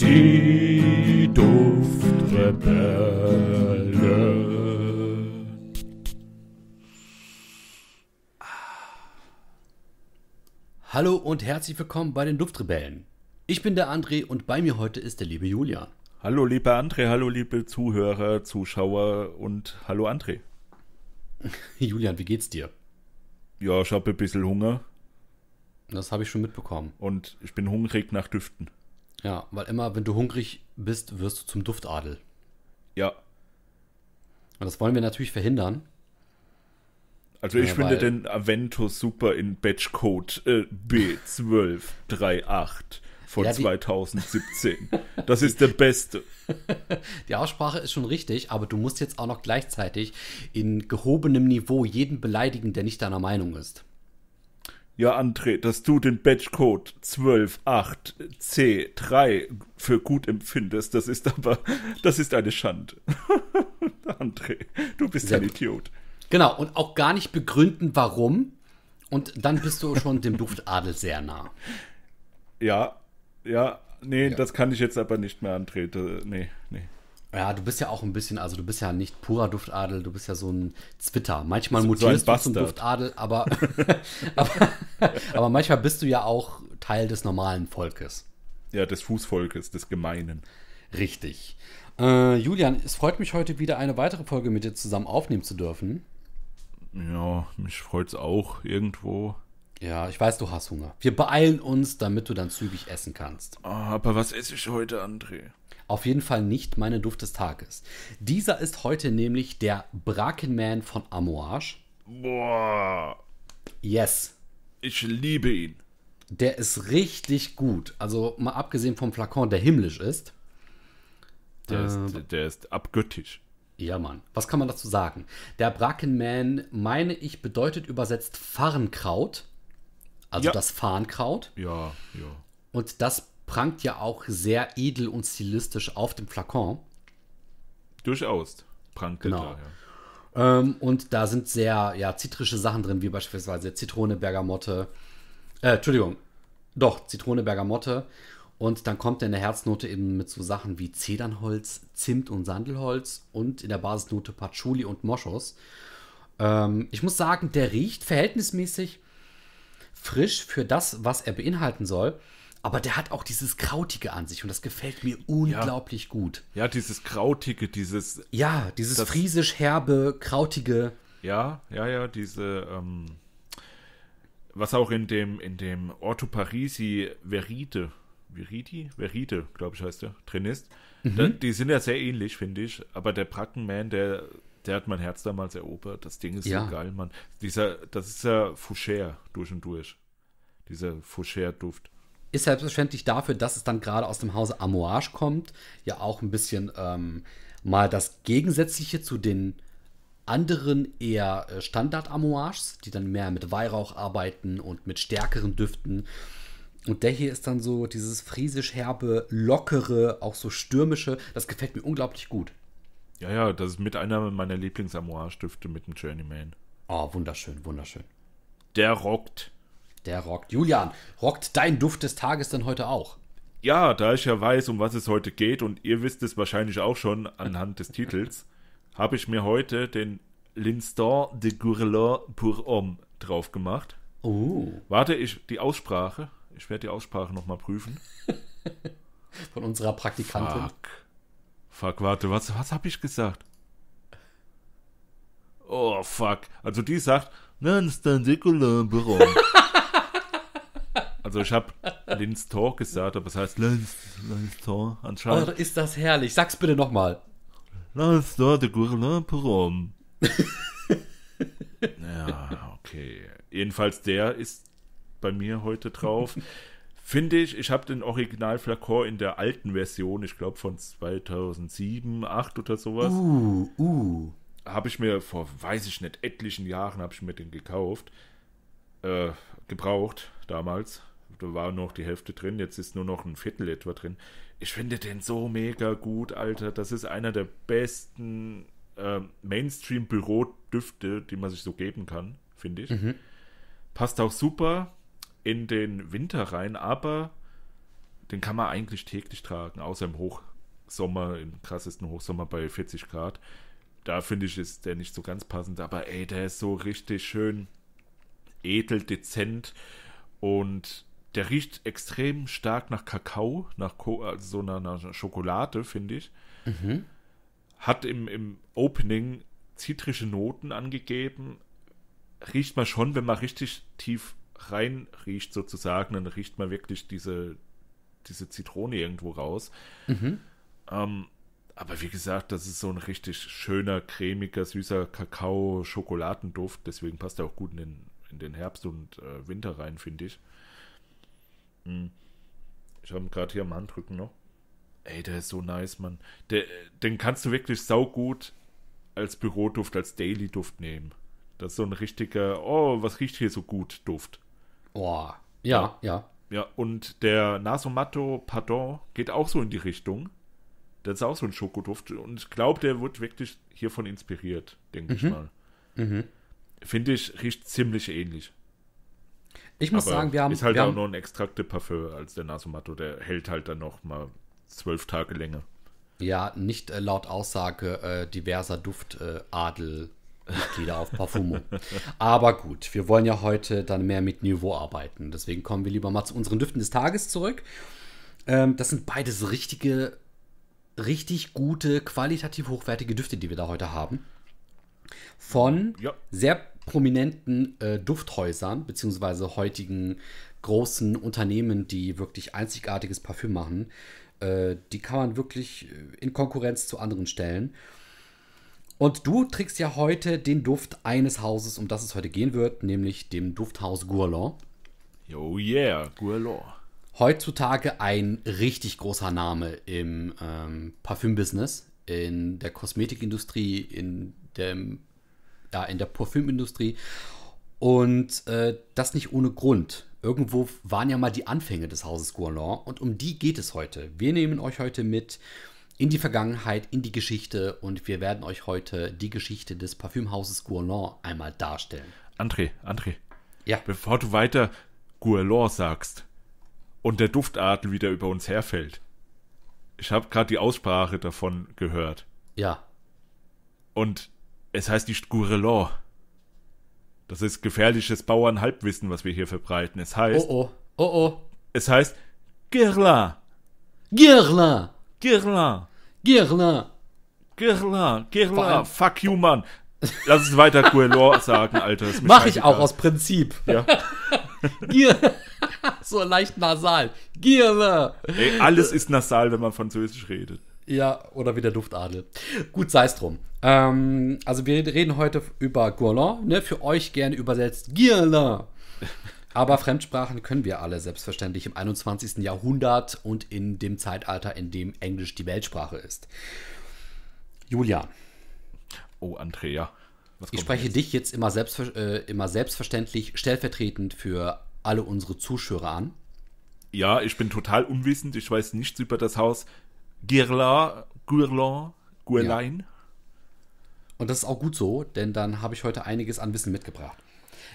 Die Duftrebellen. Hallo und herzlich willkommen bei den Duftrebellen. Ich bin der André und bei mir heute ist der liebe Julian. Hallo liebe André, hallo liebe Zuhörer, Zuschauer und hallo André. Julian, wie geht's dir? Ja, ich habe ein bisschen Hunger Das habe ich schon mitbekommen. und ich bin hungrig nach Düften. Ja, weil immer, wenn du hungrig bist, wirst du zum Duftadel. Ja, Und das wollen wir natürlich verhindern. also ich Ja, finde den Aventus super in Batchcode äh, B1238 von Ja, die- 2017. Das ist der beste. Die Aussprache ist schon richtig, aber du musst jetzt auch noch gleichzeitig in gehobenem Niveau jeden beleidigen, der nicht deiner Meinung ist. Ja, André, dass du den Batchcode 128C3 für gut empfindest, das ist aber, das ist eine Schande. André, du bist Sehr ein gut. Idiot. Genau, und auch gar nicht begründen, warum. Und dann bist du schon dem Duftadel sehr nah. Ja, ja, nee, Ja. das kann ich jetzt aber nicht mehr antreten. Nee, nee. Ja, du bist ja auch ein bisschen, also du bist ja nicht purer Duftadel, du bist ja so ein Zwitter. Manchmal So- so mutierst ein du zum. Duftadel, aber, aber, aber manchmal bist du ja auch Teil des normalen Volkes. Ja, des Fußvolkes, des Gemeinen. Richtig. Äh, Julian, es freut mich heute wieder eine weitere Folge mit dir zusammen aufnehmen zu dürfen. Ja, mich freut's auch irgendwo. Ja, ich weiß, du hast Hunger. Wir beeilen uns, damit du dann zügig essen kannst. Ah, aber was esse ich heute, André? Auf jeden Fall nicht meine Duft des Tages. Dieser ist heute nämlich der Brakenman von Amouage. Boah, Yes. ich liebe ihn. Der ist richtig gut. Also mal abgesehen vom Flakon, der himmlisch ist. Der, Äh, ist, der ist abgöttisch. Ja, Mann. Was kann man dazu sagen? Der Brakenman, meine ich, bedeutet übersetzt Farnkraut. Also Ja. das Farnkraut. Ja, ja. Und das prangt ja auch sehr edel und stilistisch auf dem Flakon. Durchaus. Prangt Genau. da, ja. Ähm, und da sind sehr ja, zitrische Sachen drin, wie beispielsweise Zitrone, Bergamotte. Äh, Entschuldigung. Doch, Zitrone, Bergamotte. Und dann kommt er in der Herznote eben mit so Sachen wie Zedernholz, Zimt und Sandelholz und in der Basisnote Patchouli und Moschus. Ähm, ich muss sagen, der riecht verhältnismäßig frisch für das, was er beinhalten soll. Aber der hat auch dieses Krautige an sich und das gefällt mir unglaublich gut. Ja, dieses Krautige, dieses, Ja, dieses friesisch herbe, krautige. ja, ja, ja, diese, ähm, was auch in dem, in dem Orto Parisi Verite, Veriti? Verite, glaube ich, heißt der, drin ist. Da, die sind ja sehr ähnlich, finde ich. Aber der Brackenman, der, der hat mein Herz damals erobert. Das Ding ist Ja. so geil, Mann. Dieser, das ist ja Foucher durch und durch. Dieser Foucher-Duft. Ist selbstverständlich dafür, dass es dann gerade aus dem Hause Amouage kommt, ja auch ein bisschen ähm, mal das Gegensätzliche zu den anderen eher äh, Standard-Amouages, die dann mehr mit Weihrauch arbeiten und mit stärkeren Düften. Und der hier ist dann so dieses friesisch-herbe, lockere, auch so stürmische. Das gefällt mir unglaublich gut. Ja, ja, das ist mit einer meiner Lieblings-Amouage-Düfte mit dem Journeyman. Oh, wunderschön, wunderschön. Der rockt. Der rockt. Julian, rockt dein Duft des Tages denn heute auch? Ja, da ich ja weiß, um was es heute geht, und ihr wisst es wahrscheinlich auch schon anhand des Titels, habe ich mir heute den L'Instant de Gourlot pour Homme drauf gemacht. Oh, Warte, ich die Aussprache. Ich werde die Aussprache nochmal prüfen. von unserer Praktikantin. Fuck. Fuck, warte, was, was habe ich gesagt? Oh, fuck. Also die sagt, L'Instant de Gourlot pour Homme. Also ich habe L'Instant gesagt, aber es heißt L'Instant Oh, anscheinend. ist das herrlich. Sag's bitte nochmal. L'Instant de Gourlin pour Homme. ja, okay. Jedenfalls der ist bei mir heute drauf. Finde ich, ich habe den Originalflakon in der alten Version, ich glaube von 2007, 2008 oder sowas, Uh, uh. habe ich mir vor, weiß ich nicht, etlichen Jahren habe ich mir den gekauft, äh, gebraucht damals. Da war noch die Hälfte drin, jetzt ist nur noch ein Viertel etwa drin. Ich finde den so mega gut, Alter. Das ist einer der besten äh, Mainstream-Bürodüfte, die man sich so geben kann, finde ich. Passt auch super in den Winter rein, aber den kann man eigentlich täglich tragen, außer im Hochsommer, im krassesten Hochsommer bei 40 Grad. Da finde ich, ist der nicht so ganz passend, aber ey, der ist so richtig schön edel, dezent und der riecht extrem stark nach Kakao, nach Co also so einer, einer Schokolade, finde ich. Mhm. Hat im, im Opening zitrische Noten angegeben. Riecht man schon, wenn man richtig tief rein riecht, sozusagen, dann riecht man wirklich diese, diese Zitrone irgendwo raus. Mhm. Ähm, aber wie gesagt, das ist so ein richtig schöner, cremiger, süßer Kakao-Schokoladenduft. Deswegen passt er auch gut in den, in den Herbst und äh, Winter rein, finde ich. Hm. Ich habe ihn gerade hier am Handrücken noch. Ey, der ist so nice, Mann. Der, den kannst du wirklich saugut als Büroduft, als Daily-Duft nehmen. Das ist so ein richtiger, oh, was riecht hier so gut, Duft. Boah. Ja, ja. Ja, und der Nasomatto Pardon geht auch so in die Richtung. Das ist auch so ein Schokoduft. Und ich glaube, der wird wirklich hiervon inspiriert, denke ich mal. Mhm. Finde ich, riecht ziemlich ähnlich. Ich muss Aber sagen, wir haben. Ist halt auch haben, noch ein Extrakt de Parfum als der Nasomatto. Der hält halt dann noch mal zwölf Tage länger. Ja, nicht äh, laut Aussage äh, diverser Duftadel-Mitglieder auf Parfumo. Aber gut, wir wollen ja heute dann mehr mit Niveau arbeiten. Deswegen kommen wir lieber mal zu unseren Düften des Tages zurück. Ähm, das sind beides richtige, richtig gute, qualitativ hochwertige Düfte, die wir da heute haben. Von Ja. sehr prominenten äh, Dufthäusern, beziehungsweise heutigen großen Unternehmen, die wirklich einzigartiges Parfüm machen. Äh, die kann man wirklich äh, in Konkurrenz zu anderen stellen. Und du trägst ja heute den Duft eines Hauses, um das es heute gehen wird, nämlich dem Dufthaus Guerlain. Oh yeah, Guerlain. Heutzutage ein richtig großer Name im ähm, Parfümbusiness, in der Kosmetikindustrie, in dem, ja, in der Parfümindustrie. Und äh, das nicht ohne Grund. Irgendwo waren ja mal die Anfänge des Hauses Guerlain und um die geht es heute. Wir nehmen euch heute mit in die Vergangenheit, in die Geschichte und wir werden euch heute die Geschichte des Parfümhauses Guerlain einmal darstellen. André, André, Ja, bevor du weiter Guerlain sagst und der Duftadel wieder über uns herfällt. Ich habe gerade die Aussprache davon gehört. ja, Und es heißt nicht Guerlain. Das ist gefährliches Bauernhalbwissen, was wir hier verbreiten. Es heißt, oh oh, oh oh, es heißt Guerlain. Guerlain. Guerlain. Vor Guerlain. allem- Fuck you, Mann. Lass es weiter Guerlain sagen, Alter. Mach ich auch aus Prinzip. Ja. Gier. so leicht nasal. Gierle. Ey, alles ist nasal, wenn man Französisch redet. Ja, oder wie der Duftadel. Gut, sei es drum. Ähm, also wir reden heute über Gourland, ne? Für euch gerne übersetzt Gierle. Aber Fremdsprachen können wir alle selbstverständlich im 21. Jahrhundert und in dem Zeitalter, in dem Englisch die Weltsprache ist. Julian, Oh, André, ja. Was ich spreche jetzt? dich jetzt immer, selbstver äh, immer selbstverständlich stellvertretend für alle unsere Zuschauer an. Ja, ich bin total unwissend. Ich weiß nichts über das Haus Guerlain, Guerlain, Guerlain. Und das ist auch gut so, denn dann habe ich heute einiges an Wissen mitgebracht.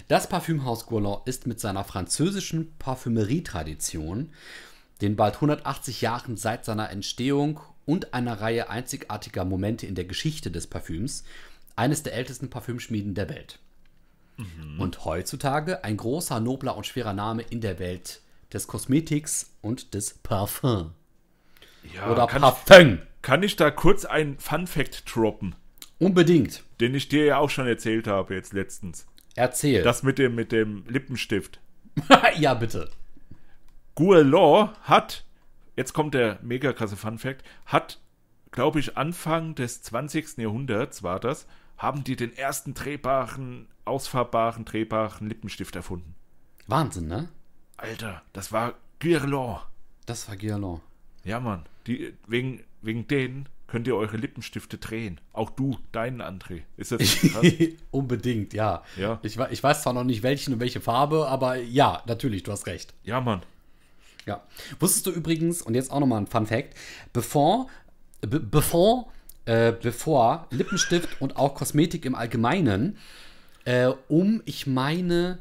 Das Parfümhaus Guerlain ist mit seiner französischen Parfümerietradition, den bald 180 Jahren seit seiner Entstehung und einer Reihe einzigartiger Momente in der Geschichte des Parfüms eines der ältesten Parfümschmieden der Welt. Und heutzutage ein großer, nobler und schwerer Name in der Welt des Kosmetiks und des Parfums. Ja, Oder kann, ich, Parfum. kann ich da kurz ein Fun Fact droppen, Unbedingt. den ich dir ja auch schon erzählt habe jetzt letztens. Erzähl. Das mit dem, mit dem Lippenstift. ja, bitte. Guerlain hat, jetzt kommt der mega krasse Fun Fact, hat, glaube ich, Anfang des 20. Jahrhunderts war das, haben die den ersten drehbaren, ausfahrbaren, drehbaren Lippenstift erfunden. Wahnsinn, ne? Alter, das war Guerlain. Das war Guerlain. Ja, Mann. Die, wegen, wegen denen könnt ihr eure Lippenstifte drehen. Auch du, deinen André. Ist das? Unbedingt, ja. Ja. Ich, ich weiß zwar noch nicht welchen und welche Farbe, aber ja, natürlich, du hast recht. ja, Mann. Ja. Wusstest du übrigens, und jetzt auch nochmal ein Fun Fact, bevor, be, bevor, äh, bevor Lippenstift und auch Kosmetik im Allgemeinen äh, um, ich meine,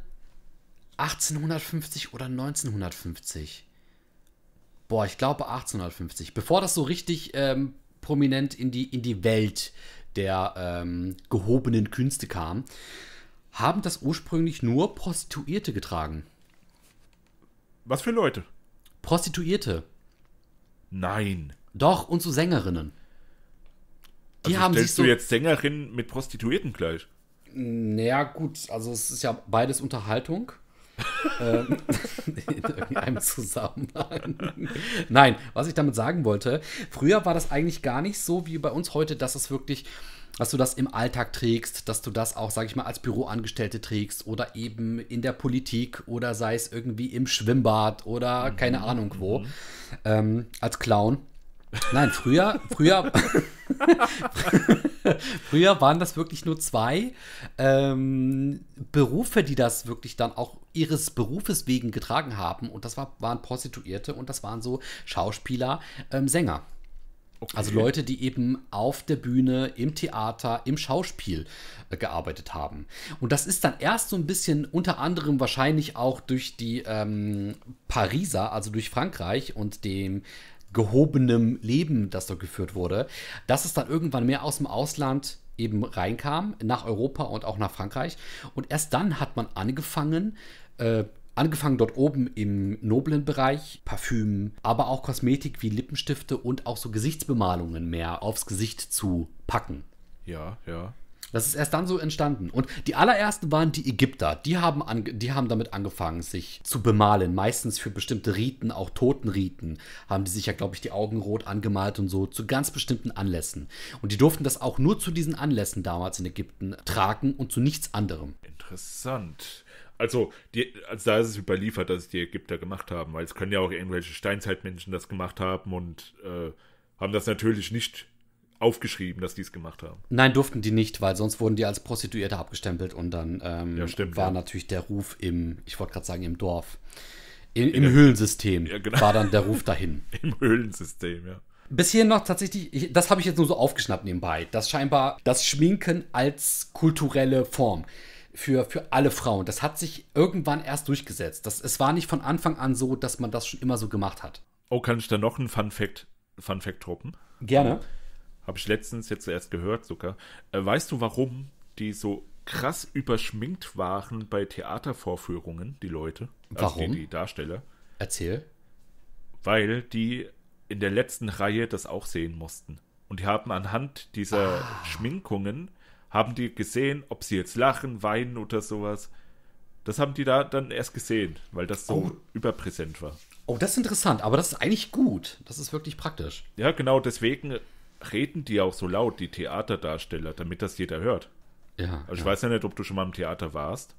1850 oder 1950 boah, ich glaube 1850, bevor das so richtig ähm, prominent in die, in die Welt der ähm, gehobenen Künste kam, haben das ursprünglich nur Prostituierte getragen. Was für Leute? Prostituierte. Nein. Doch, und so Sängerinnen. Die also haben sich stellst so. du jetzt Sängerin mit Prostituierten gleich? Naja, gut, also es ist ja beides Unterhaltung. Ähm, in irgendeinem Zusammenhang. Nein, was ich damit sagen wollte, früher war das eigentlich gar nicht so wie bei uns heute, dass es wirklich, dass du das im Alltag trägst, dass du das auch, sag ich mal, als Büroangestellte trägst oder eben in der Politik oder sei es irgendwie im Schwimmbad oder keine Ahnung wo, ähm, als Clown. Nein, früher, früher, früher waren das wirklich nur zwei ähm, Berufe, die das wirklich dann auch ihres Berufes wegen getragen haben. Und das war, waren Prostituierte und das waren so Schauspieler, ähm, Sänger. Okay. Also Leute, die eben auf der Bühne, im Theater, im Schauspiel äh, gearbeitet haben. Und das ist dann erst so ein bisschen unter anderem wahrscheinlich auch durch die ähm, Pariser, also durch Frankreich und dem gehobenem Leben, das dort geführt wurde, dass es dann irgendwann mehr aus dem Ausland eben reinkam, nach Europa und auch nach Frankreich. Und erst dann hat man angefangen, äh, angefangen dort oben im noblen Bereich, Parfüm, aber auch Kosmetik wie Lippenstifte und auch so Gesichtsbemalungen mehr aufs Gesicht zu packen. Ja, ja. Das ist erst dann so entstanden. Und die allerersten waren die Ägypter. Die haben, ange die haben damit angefangen, sich zu bemalen. Meistens für bestimmte Riten, auch Totenriten, haben die sich ja, glaube ich, die Augen rot angemalt und so zu ganz bestimmten Anlässen. Und die durften das auch nur zu diesen Anlässen damals in Ägypten tragen und zu nichts anderem. Interessant. Also, die, also da ist es überliefert, dass es die Ägypter gemacht haben, weil es können ja auch irgendwelche Steinzeitmenschen das gemacht haben und äh, haben das natürlich nicht aufgeschrieben, dass die es gemacht haben. Nein, durften die nicht, weil sonst wurden die als Prostituierte abgestempelt und dann ähm, Ja, stimmt, war ja. natürlich der Ruf im, ich wollte gerade sagen, im Dorf. In, Im Höhlensystem Ja, genau. war dann der Ruf dahin. Im Höhlensystem, ja. Bis hier noch tatsächlich, ich, das habe ich jetzt nur so aufgeschnappt nebenbei, dass scheinbar das Schminken als kulturelle Form für, für alle Frauen, das hat sich irgendwann erst durchgesetzt. Das, es war nicht von Anfang an so, dass man das schon immer so gemacht hat. Oh, kann ich da noch einen Fun Fact, Fun Fact droppen? Gerne. Habe ich letztens jetzt erst gehört sogar. Äh, weißt du, warum die so krass überschminkt waren bei Theatervorführungen, die Leute? Warum? Also die, die Darsteller. Erzähl. Weil die in der letzten Reihe das auch sehen mussten. Und die haben anhand dieser Ah. Schminkungen, haben die gesehen, ob sie jetzt lachen, weinen oder sowas. Das haben die da dann erst gesehen, weil das so Oh. überpräsent war. Oh, das ist interessant, aber das ist eigentlich gut. Das ist wirklich praktisch. Ja, genau, deswegen reden die auch so laut, die Theaterdarsteller, damit das jeder hört. Ja. Also ich ja. weiß ja nicht, ob du schon mal im Theater warst.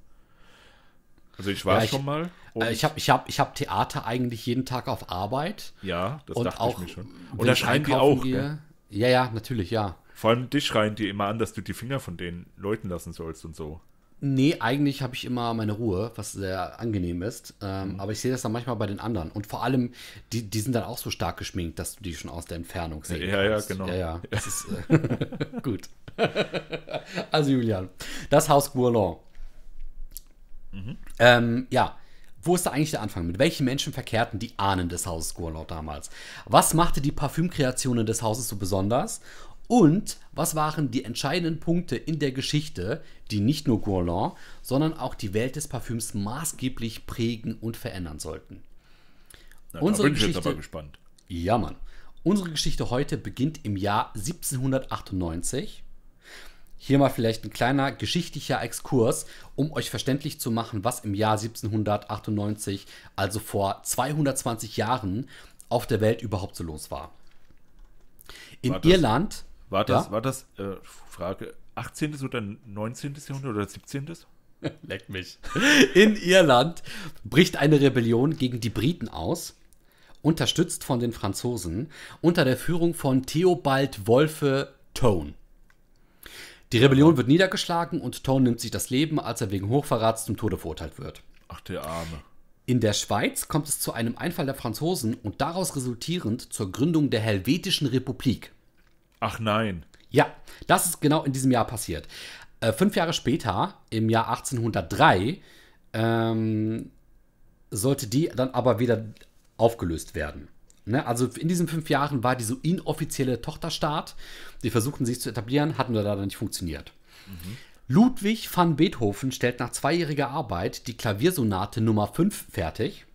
Also ich war Ja, ich- schon mal. Äh, ich habe ich hab, ich hab Theater eigentlich jeden Tag auf Arbeit. ja, das und dachte auch, ich mir schon. Und da schreien die auch. gehe. Ja, ja, natürlich, ja. Vor allem dich schreien die immer an, dass du die Finger von den Leuten lassen sollst und so. Nee, eigentlich habe ich immer meine Ruhe, was sehr angenehm ist. Ähm, Aber ich sehe das dann manchmal bei den anderen. Und vor allem, die, die sind dann auch so stark geschminkt, dass du die schon aus der Entfernung sehen Ja, ja, genau. Ja, ja, das ist äh, gut. also Julian, das Haus Gourlon. Ähm, ja, wo ist da eigentlich der Anfang? Mit welchen Menschen verkehrten die Ahnen des Hauses Gourlon damals? Was machte die Parfümkreationen des Hauses so besonders? Und was waren die entscheidenden Punkte in der Geschichte, die nicht nur Gourlon, sondern auch die Welt des Parfüms maßgeblich prägen und verändern sollten? Na, Unsere bin ich jetzt Geschichte- aber gespannt. Ja, Mann. Unsere Geschichte heute beginnt im Jahr 1798. Hier mal vielleicht ein kleiner geschichtlicher Exkurs, um euch verständlich zu machen, was im Jahr 1798, also vor 220 Jahren, auf der Welt überhaupt so los war. In War Irland. War das, Ja? war das äh, Frage, 18. oder 19. Jahrhundert oder 17.? Leck mich. In Irland bricht eine Rebellion gegen die Briten aus, unterstützt von den Franzosen, unter der Führung von Theobald Wolfe Tone. Die Rebellion wird niedergeschlagen und Tone nimmt sich das Leben, als er wegen Hochverrats zum Tode verurteilt wird. Ach, der Arme. In der Schweiz kommt es zu einem Einfall der Franzosen und daraus resultierend zur Gründung der Helvetischen Republik. Ach nein. Ja, das ist genau in diesem Jahr passiert. Äh, fünf Jahre später, im Jahr 1803, ähm, sollte die dann aber wieder aufgelöst werden. Ne? Also in diesen fünf Jahren war die so inoffizielle Tochterstaat. Die versuchten sich zu etablieren, hatten leider nicht funktioniert. Ludwig van Beethoven stellt nach zweijähriger Arbeit die Klaviersonate Nummer 5 fertig.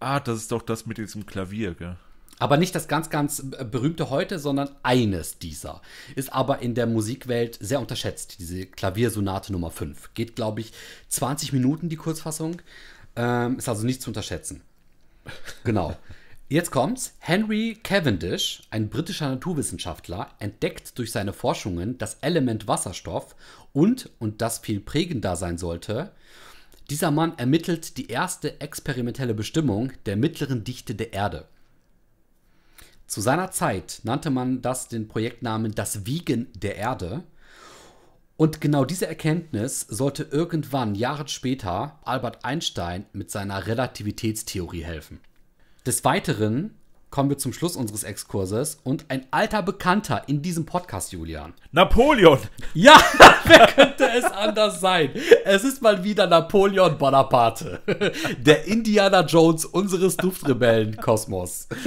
Ah, das ist doch das mit diesem Klavier, gell? Aber nicht das ganz, ganz berühmte heute, sondern eines dieser. Ist aber in der Musikwelt sehr unterschätzt, diese Klaviersonate Nummer 5. Geht, glaube ich, 20 Minuten die Kurzfassung. Ähm, ist also nicht zu unterschätzen. Genau. Jetzt kommt's. Henry Cavendish, ein britischer Naturwissenschaftler, entdeckt durch seine Forschungen das Element Wasserstoff und, und das viel prägender sein sollte, dieser Mann ermittelt die erste experimentelle Bestimmung der mittleren Dichte der Erde. Zu seiner Zeit nannte man das den Projektnamen das Wiegen der Erde. Und genau diese Erkenntnis sollte irgendwann Jahre später Albert Einstein mit seiner Relativitätstheorie helfen. Des Weiteren kommen wir zum Schluss unseres Exkurses und ein alter Bekannter in diesem Podcast, Julian. Napoleon! Ja, wer könnte es anders sein? Es ist mal wieder Napoleon Bonaparte, der Indiana Jones unseres Duftrebellen-Kosmos.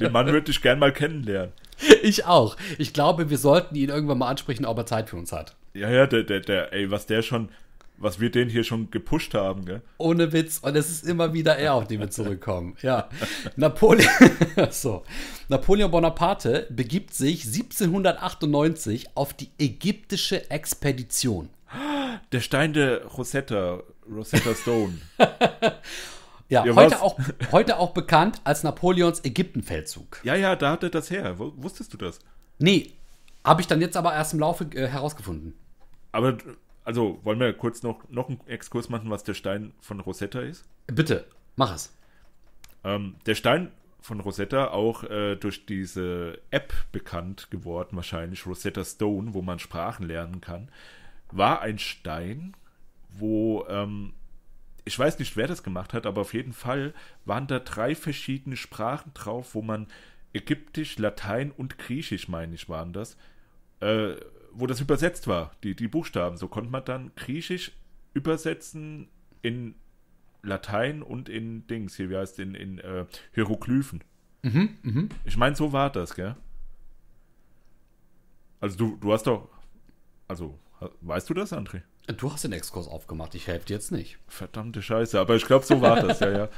Den Mann würde ich gern mal kennenlernen. Ich auch. Ich glaube, wir sollten ihn irgendwann mal ansprechen, ob er Zeit für uns hat. Ja, ja, der, der, der, ey, was der schon, was wir den hier schon gepusht haben, gell? Ohne Witz. Und es ist immer wieder er, auf den wir zurückkommen. Ja. Napoleon, so. Napoleon Bonaparte begibt sich 1798 auf die ägyptische Expedition. Der Stein der Rosetta, Rosetta Stone. Ja, Ja, heute, was? auch, heute auch bekannt als Napoleons Ägyptenfeldzug. ja, ja, da hatte das her. Wusstest du das? Nee, habe ich dann jetzt aber erst im Laufe äh, herausgefunden. Aber, also, wollen wir kurz noch, noch einen Exkurs machen, was der Stein von Rosetta ist? Bitte, mach es. Ähm, der Stein von Rosetta, auch äh, durch diese App bekannt geworden, wahrscheinlich Rosetta Stone, wo man Sprachen lernen kann, war ein Stein, wo, ähm, ich weiß nicht, wer das gemacht hat, aber auf jeden Fall waren da drei verschiedene Sprachen drauf, wo man Ägyptisch, Latein und Griechisch, meine ich, waren das, äh, wo das übersetzt war, die, die Buchstaben. So konnte man dann Griechisch übersetzen in Latein und in Dings, hier, wie heißt in, in äh, Hieroglyphen. Ich meine, so war das, gell? Also du, du hast doch, also, weißt du das, André? Du hast den Exkurs aufgemacht, ich helfe dir jetzt nicht. Verdammte Scheiße, aber ich glaube, so war das, ja, ja.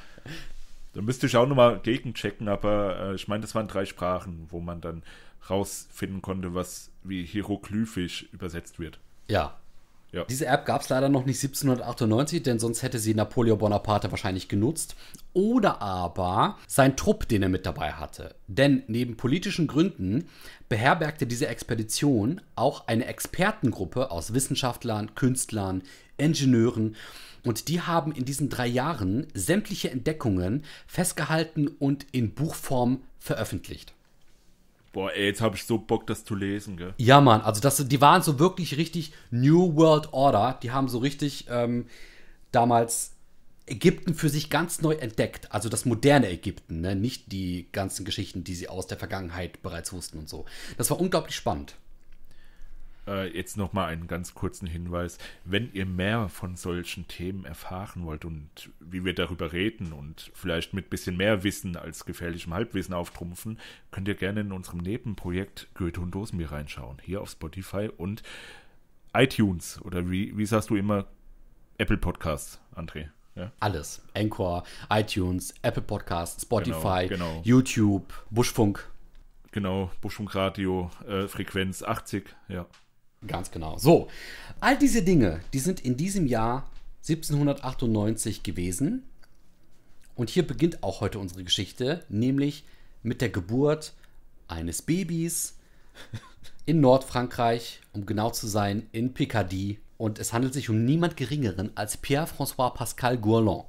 Da müsste ich auch nochmal gegenchecken, aber äh, ich meine, das waren drei Sprachen, wo man dann rausfinden konnte, was wie hieroglyphisch übersetzt wird. Ja. Ja. Diese App gab es leider noch nicht 1798, denn sonst hätte sie Napoleon Bonaparte wahrscheinlich genutzt. Oder aber sein Trupp, den er mit dabei hatte. Denn neben politischen Gründen beherbergte diese Expedition auch eine Expertengruppe aus Wissenschaftlern, Künstlern, Ingenieuren. Und die haben in diesen drei Jahren sämtliche Entdeckungen festgehalten und in Buchform veröffentlicht. Boah, ey, jetzt habe ich so Bock, das zu lesen, gell? Ja, Mann, also das, die waren so wirklich richtig New World Order. Die haben so richtig ähm, damals Ägypten für sich ganz neu entdeckt. Also das moderne Ägypten, ne? nicht die ganzen Geschichten, die sie aus der Vergangenheit bereits wussten und so. Das war unglaublich spannend. Äh, jetzt nochmal einen ganz kurzen Hinweis. Wenn ihr mehr von solchen Themen erfahren wollt und wie wir darüber reden und vielleicht mit bisschen mehr Wissen als gefährlichem Halbwissen auftrumpfen, könnt ihr gerne in unserem Nebenprojekt Goethe und Dosenbier reinschauen. Hier auf Spotify und iTunes oder wie, wie sagst du immer Apple Podcasts, André. Ja? Alles. Anchor, iTunes, Apple Podcasts, Spotify, Genau, genau. YouTube, Buschfunk. Genau, Buschfunkradio, äh, Frequenz 80, ja. Ganz genau. So, all diese Dinge, die sind in diesem Jahr 1798 gewesen. Und hier beginnt auch heute unsere Geschichte, nämlich mit der Geburt eines Babys in Nordfrankreich, um genau zu sein, in Picardie. Und es handelt sich um niemand Geringeren als Pierre-François Pascal Gourland.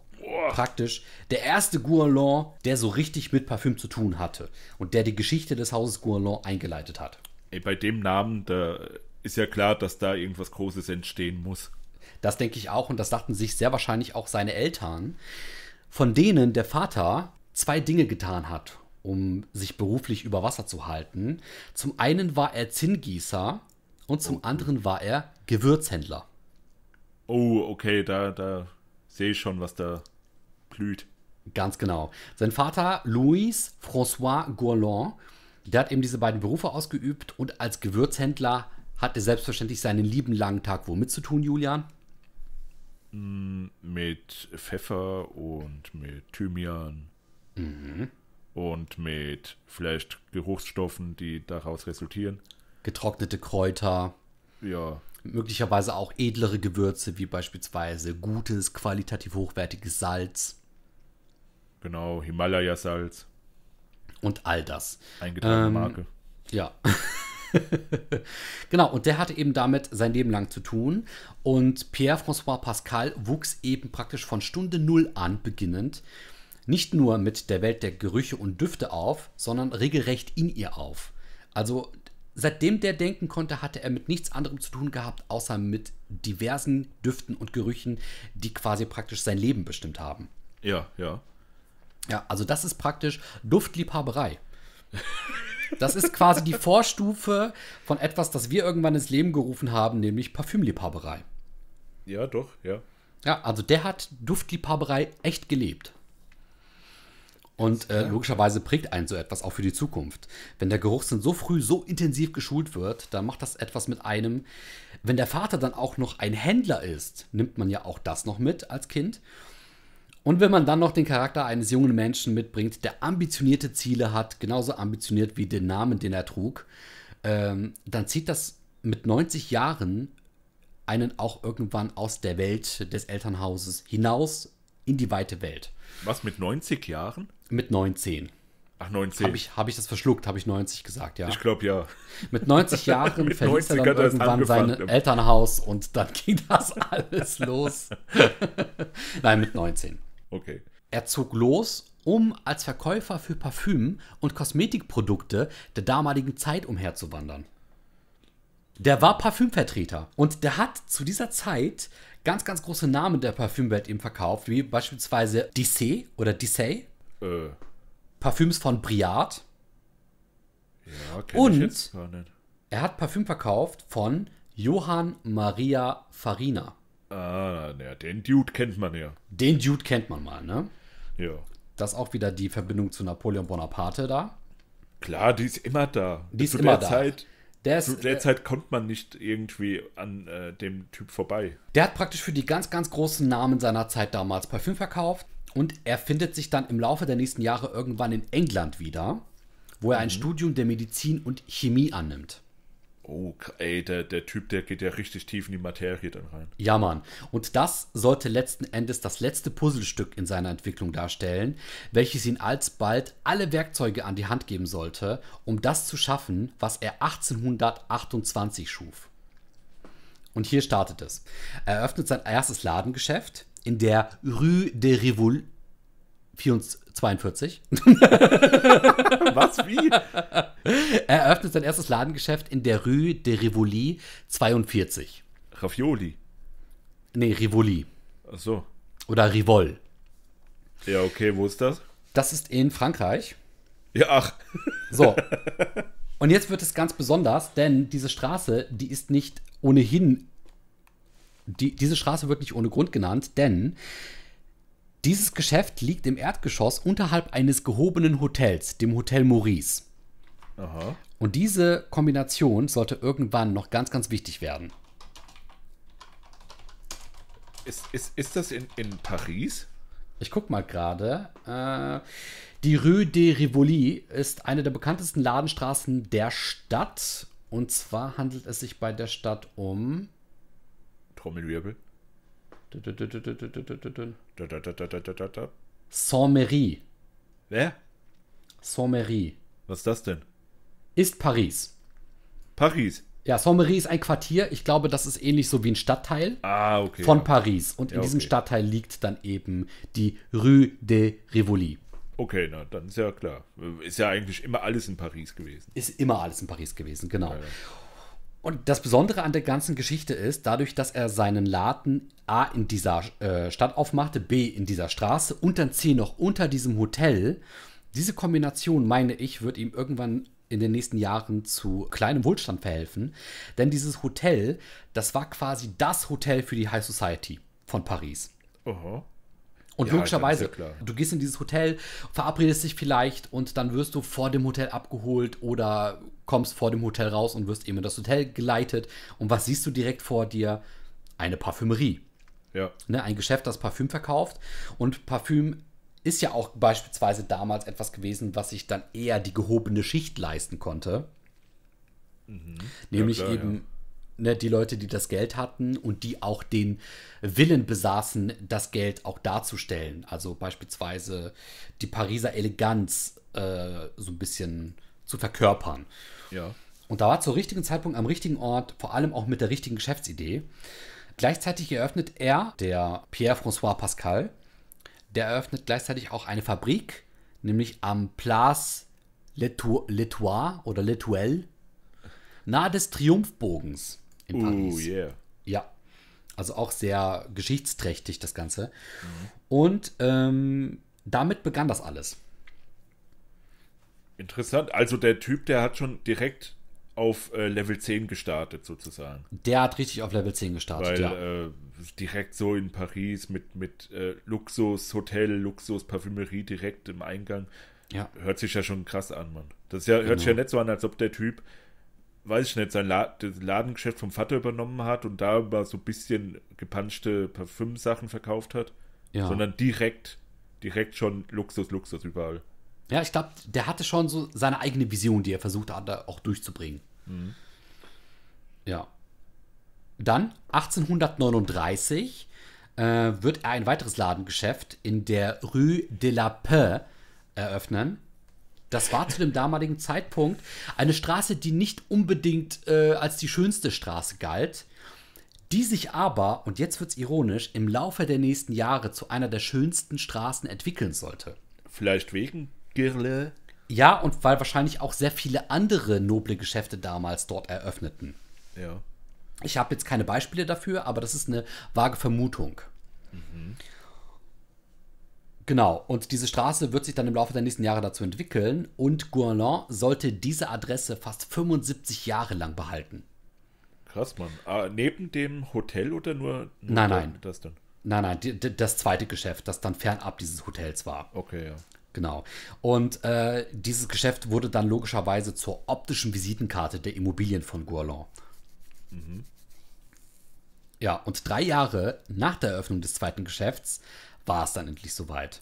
Praktisch der erste Gourland, der so richtig mit Parfüm zu tun hatte und der die Geschichte des Hauses Gourland eingeleitet hat. Ey, bei dem Namen, da ist ja klar, dass da irgendwas Großes entstehen muss. Das denke ich auch und das dachten sich sehr wahrscheinlich auch seine Eltern, von denen der Vater zwei Dinge getan hat, um sich beruflich über Wasser zu halten. Zum einen war er Zinngießer und zum anderen war er Gewürzhändler. Oh, okay, da, da sehe ich schon, was da blüht. Ganz genau. Sein Vater, Louis François Gourland, der hat eben diese beiden Berufe ausgeübt und als Gewürzhändler hat er selbstverständlich seinen lieben langen Tag womit zu tun, Julian? Mit Pfeffer und mit Thymian. Und mit vielleicht Geruchsstoffen, die daraus resultieren. Getrocknete Kräuter, Ja, möglicherweise auch edlere Gewürze, wie beispielsweise gutes, qualitativ hochwertiges Salz genau. Himalaya-Salz. und all das. Eingetragene Ähm, Marke. Ja. genau, und der hatte eben damit sein Leben lang zu tun. Und Pierre-François Pascal wuchs eben praktisch von Stunde Null an beginnend nicht nur mit der Welt der Gerüche und Düfte auf, sondern regelrecht in ihr auf. Also seitdem der denken konnte, hatte er mit nichts anderem zu tun gehabt, außer mit diversen Düften und Gerüchen, die quasi praktisch sein Leben bestimmt haben. Ja, ja. Ja, also das ist praktisch Duftliebhaberei. Das ist quasi die Vorstufe von etwas, das wir irgendwann ins Leben gerufen haben, nämlich Parfümliebhaberei. Ja, doch, ja. Ja, also der hat Duftliebhaberei echt gelebt. Und äh, logischerweise prägt einen so etwas auch für die Zukunft. Wenn der Geruchssinn so früh so intensiv geschult wird, dann macht das etwas mit einem. Wenn der Vater dann auch noch ein Händler ist, nimmt man ja auch das noch mit als Kind. Und wenn man dann noch den Charakter eines jungen Menschen mitbringt, der ambitionierte Ziele hat, genauso ambitioniert wie den Namen, den er trug, ähm, dann zieht das mit 90 Jahren einen auch irgendwann aus der Welt des Elternhauses hinaus in die weite Welt. Was mit 90 Jahren? Mit 19. Ach, 90. Habe ich, hab ich das verschluckt? Habe ich 90 gesagt, ja. Ich glaube ja. Mit 90 Jahren Mit verließ er 90 dann er irgendwann sein. Elternhaus und dann ging das alles los. Nein, mit 19. Okay. Er zog los, um als Verkäufer für Parfüm und Kosmetikprodukte der damaligen Zeit umherzuwandern. Der war Parfümvertreter und der hat zu dieser Zeit ganz, ganz große Namen der Parfümwelt eben verkauft, wie beispielsweise Dissé oder Dissay, Äh, Parfüms von Briard. ja, kenn Und? ich jetzt gar nicht. Er hat Parfüm verkauft von Johann Maria Farina. Ah, naja, den Dude kennt man ja. Den Dude kennt man mal, ne? Ja. Das ist auch wieder die Verbindung zu Napoleon Bonaparte da. Klar, die ist immer da. Die ist zu immer der da. Zeit, Der, zu ist, der Zeit kommt man nicht irgendwie an äh, dem Typ vorbei. der hat praktisch für die ganz, ganz großen Namen seiner Zeit damals Parfüm verkauft. Und er findet sich dann im Laufe der nächsten Jahre irgendwann in England wieder, wo er ein Studium der Medizin und Chemie annimmt. Oh, ey, der, der Typ, der geht ja richtig tief in die Materie dann rein. Ja, Mann. Und das sollte letzten Endes das letzte Puzzlestück in seiner Entwicklung darstellen, welches ihn alsbald alle Werkzeuge an die Hand geben sollte, um das zu schaffen, was er 1828 schuf. Und hier startet es. Er eröffnet sein erstes Ladengeschäft in der Rue de Rivol 42. Was, wie? Er eröffnet sein erstes Ladengeschäft in der Rue de Rivoli 42. Ravioli. Nee, Rivoli. Ach so. Oder Rivol. Ja, okay, wo ist das? Das ist in Frankreich. Ja, ach. So. Und jetzt wird es ganz besonders, denn diese Straße, die ist nicht ohnehin. Die, diese Straße wird nicht ohne Grund genannt, denn dieses Geschäft liegt im Erdgeschoss unterhalb eines gehobenen Hotels, dem Hotel Maurice. Aha. Und diese Kombination sollte irgendwann noch ganz, ganz wichtig werden. Ist, ist, ist das in, in Paris? Ich guck mal gerade. Äh, die Rue de Rivoli ist eine der bekanntesten Ladenstraßen der Stadt. Und zwar handelt es sich bei der Stadt um. Trommelwirbel. Saint-Méry. Wer? Saint-Méry. Was ist das denn? Ist Paris. Paris. Ja, Saint-Méry ist ein Quartier. Ich glaube, das ist ähnlich so wie ein Stadtteil Ah, okay. von ja. Paris. Und in Ja, diesem okay. Stadtteil liegt dann eben die Rue de Rivoli. Okay, na, dann ist ja klar. Ist ja eigentlich immer alles in Paris gewesen. Ist immer alles in Paris gewesen, genau. Ja. Und das Besondere an der ganzen Geschichte ist, dadurch, dass er seinen Laden A in dieser äh, Stadt aufmachte, B in dieser Straße und dann C noch unter diesem Hotel, diese Kombination, meine ich, wird ihm irgendwann in den nächsten Jahren zu kleinem Wohlstand verhelfen. Denn dieses Hotel, das war quasi das Hotel für die High Society von Paris. Aha. Und Ja, logischerweise, ja du gehst in dieses Hotel, verabredest dich vielleicht und dann wirst du vor dem Hotel abgeholt oder kommst vor dem Hotel raus und wirst eben in das Hotel geleitet. Und was siehst du direkt vor dir? Eine Parfümerie. Ja. Ne? Ein Geschäft, das Parfüm verkauft. Und Parfüm ist ja auch beispielsweise damals etwas gewesen, was sich dann eher die gehobene Schicht leisten konnte. Nämlich Mhm. klar, eben ne, die Leute, die das Geld hatten und die auch den Willen besaßen, das Geld auch darzustellen. Also beispielsweise die Pariser Eleganz äh, so ein bisschen zu verkörpern. Ja. Und da war zur richtigen Zeitpunkt am richtigen Ort, vor allem auch mit der richtigen Geschäftsidee. Gleichzeitig eröffnet er, der Pierre-François Pascal, der eröffnet gleichzeitig auch eine Fabrik, nämlich am Place L'Etoile L'Etoile oder L'Etoile, nahe des Triumphbogens in Paris. Oh, yeah. Ja. Also auch sehr geschichtsträchtig, das Ganze. Und ähm, damit begann das alles. Interessant. Also der Typ, der hat schon direkt auf äh, Level 10 gestartet, sozusagen. Der hat richtig auf Level 10 gestartet, Weil ja. äh, direkt so in Paris mit, mit äh, Luxus, Hotel, Luxus, Parfümerie direkt im Eingang. ja. Hört sich ja schon krass an, Mann. Das ja, hört sich ja nicht so an, als ob der Typ, weiß ich nicht, sein La das Ladengeschäft vom Vater übernommen hat und da mal so ein bisschen gepanschte Parfümsachen verkauft hat. Ja. Sondern direkt, direkt schon Luxus, Luxus überall. Ja, ich glaube, der hatte schon so seine eigene Vision, die er versucht hat, auch durchzubringen. Ja. Dann, 1839, äh, wird er ein weiteres Ladengeschäft in der Rue de la Paix eröffnen. Das war zu dem damaligen Zeitpunkt eine Straße, die nicht unbedingt äh, als die schönste Straße galt, die sich aber, und jetzt wird's ironisch, im Laufe der nächsten Jahre zu einer der schönsten Straßen entwickeln sollte. Vielleicht wegen Girle. Ja, und weil wahrscheinlich auch sehr viele andere noble Geschäfte damals dort eröffneten. Ja. Ich habe jetzt keine Beispiele dafür, aber das ist eine vage Vermutung. Genau, und diese Straße wird sich dann im Laufe der nächsten Jahre dazu entwickeln und Gourland sollte diese Adresse fast 75 Jahre lang behalten. Krass, Mann. Ah, neben dem Hotel oder nur, nur Nein, nein. das dann? Nein, nein, die, die, das zweite Geschäft, das dann fernab dieses Hotels war. Okay, ja. Genau. Und äh, dieses Geschäft wurde dann logischerweise zur optischen Visitenkarte der Immobilien von Gourland. Ja, und drei Jahre nach der Eröffnung des zweiten Geschäfts war es dann endlich soweit.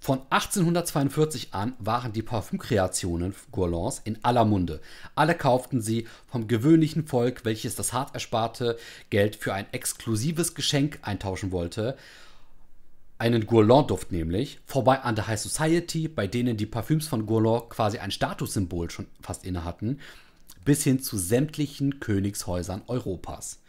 Von 1842 an waren die Parfümkreationen Gourlands in aller Munde. Alle kauften sie vom gewöhnlichen Volk, welches das hart ersparte Geld für ein exklusives Geschenk eintauschen wollte, einen Gourland-Duft nämlich, vorbei an der High Society, bei denen die Parfüms von Gourland quasi ein Statussymbol schon fast inne hatten, bis hin zu sämtlichen Königshäusern Europas.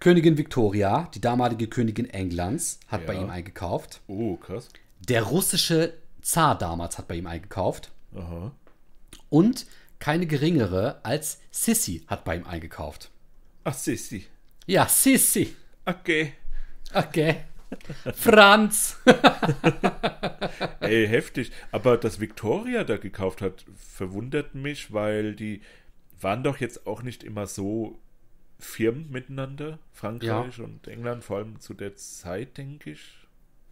Königin Victoria, die damalige Königin Englands, hat Ja. bei ihm eingekauft. Oh, krass. Der russische Zar damals hat bei ihm eingekauft. Aha. Und keine geringere als Sissi hat bei ihm eingekauft. Ach, Sissi. Ja, Sissi. Okay. Okay. Franz. Ey, heftig. Aber dass Victoria da gekauft hat, verwundert mich, weil die waren doch jetzt auch nicht immer so Firmen miteinander. Frankreich und England, vor allem zu der Zeit, denke ich,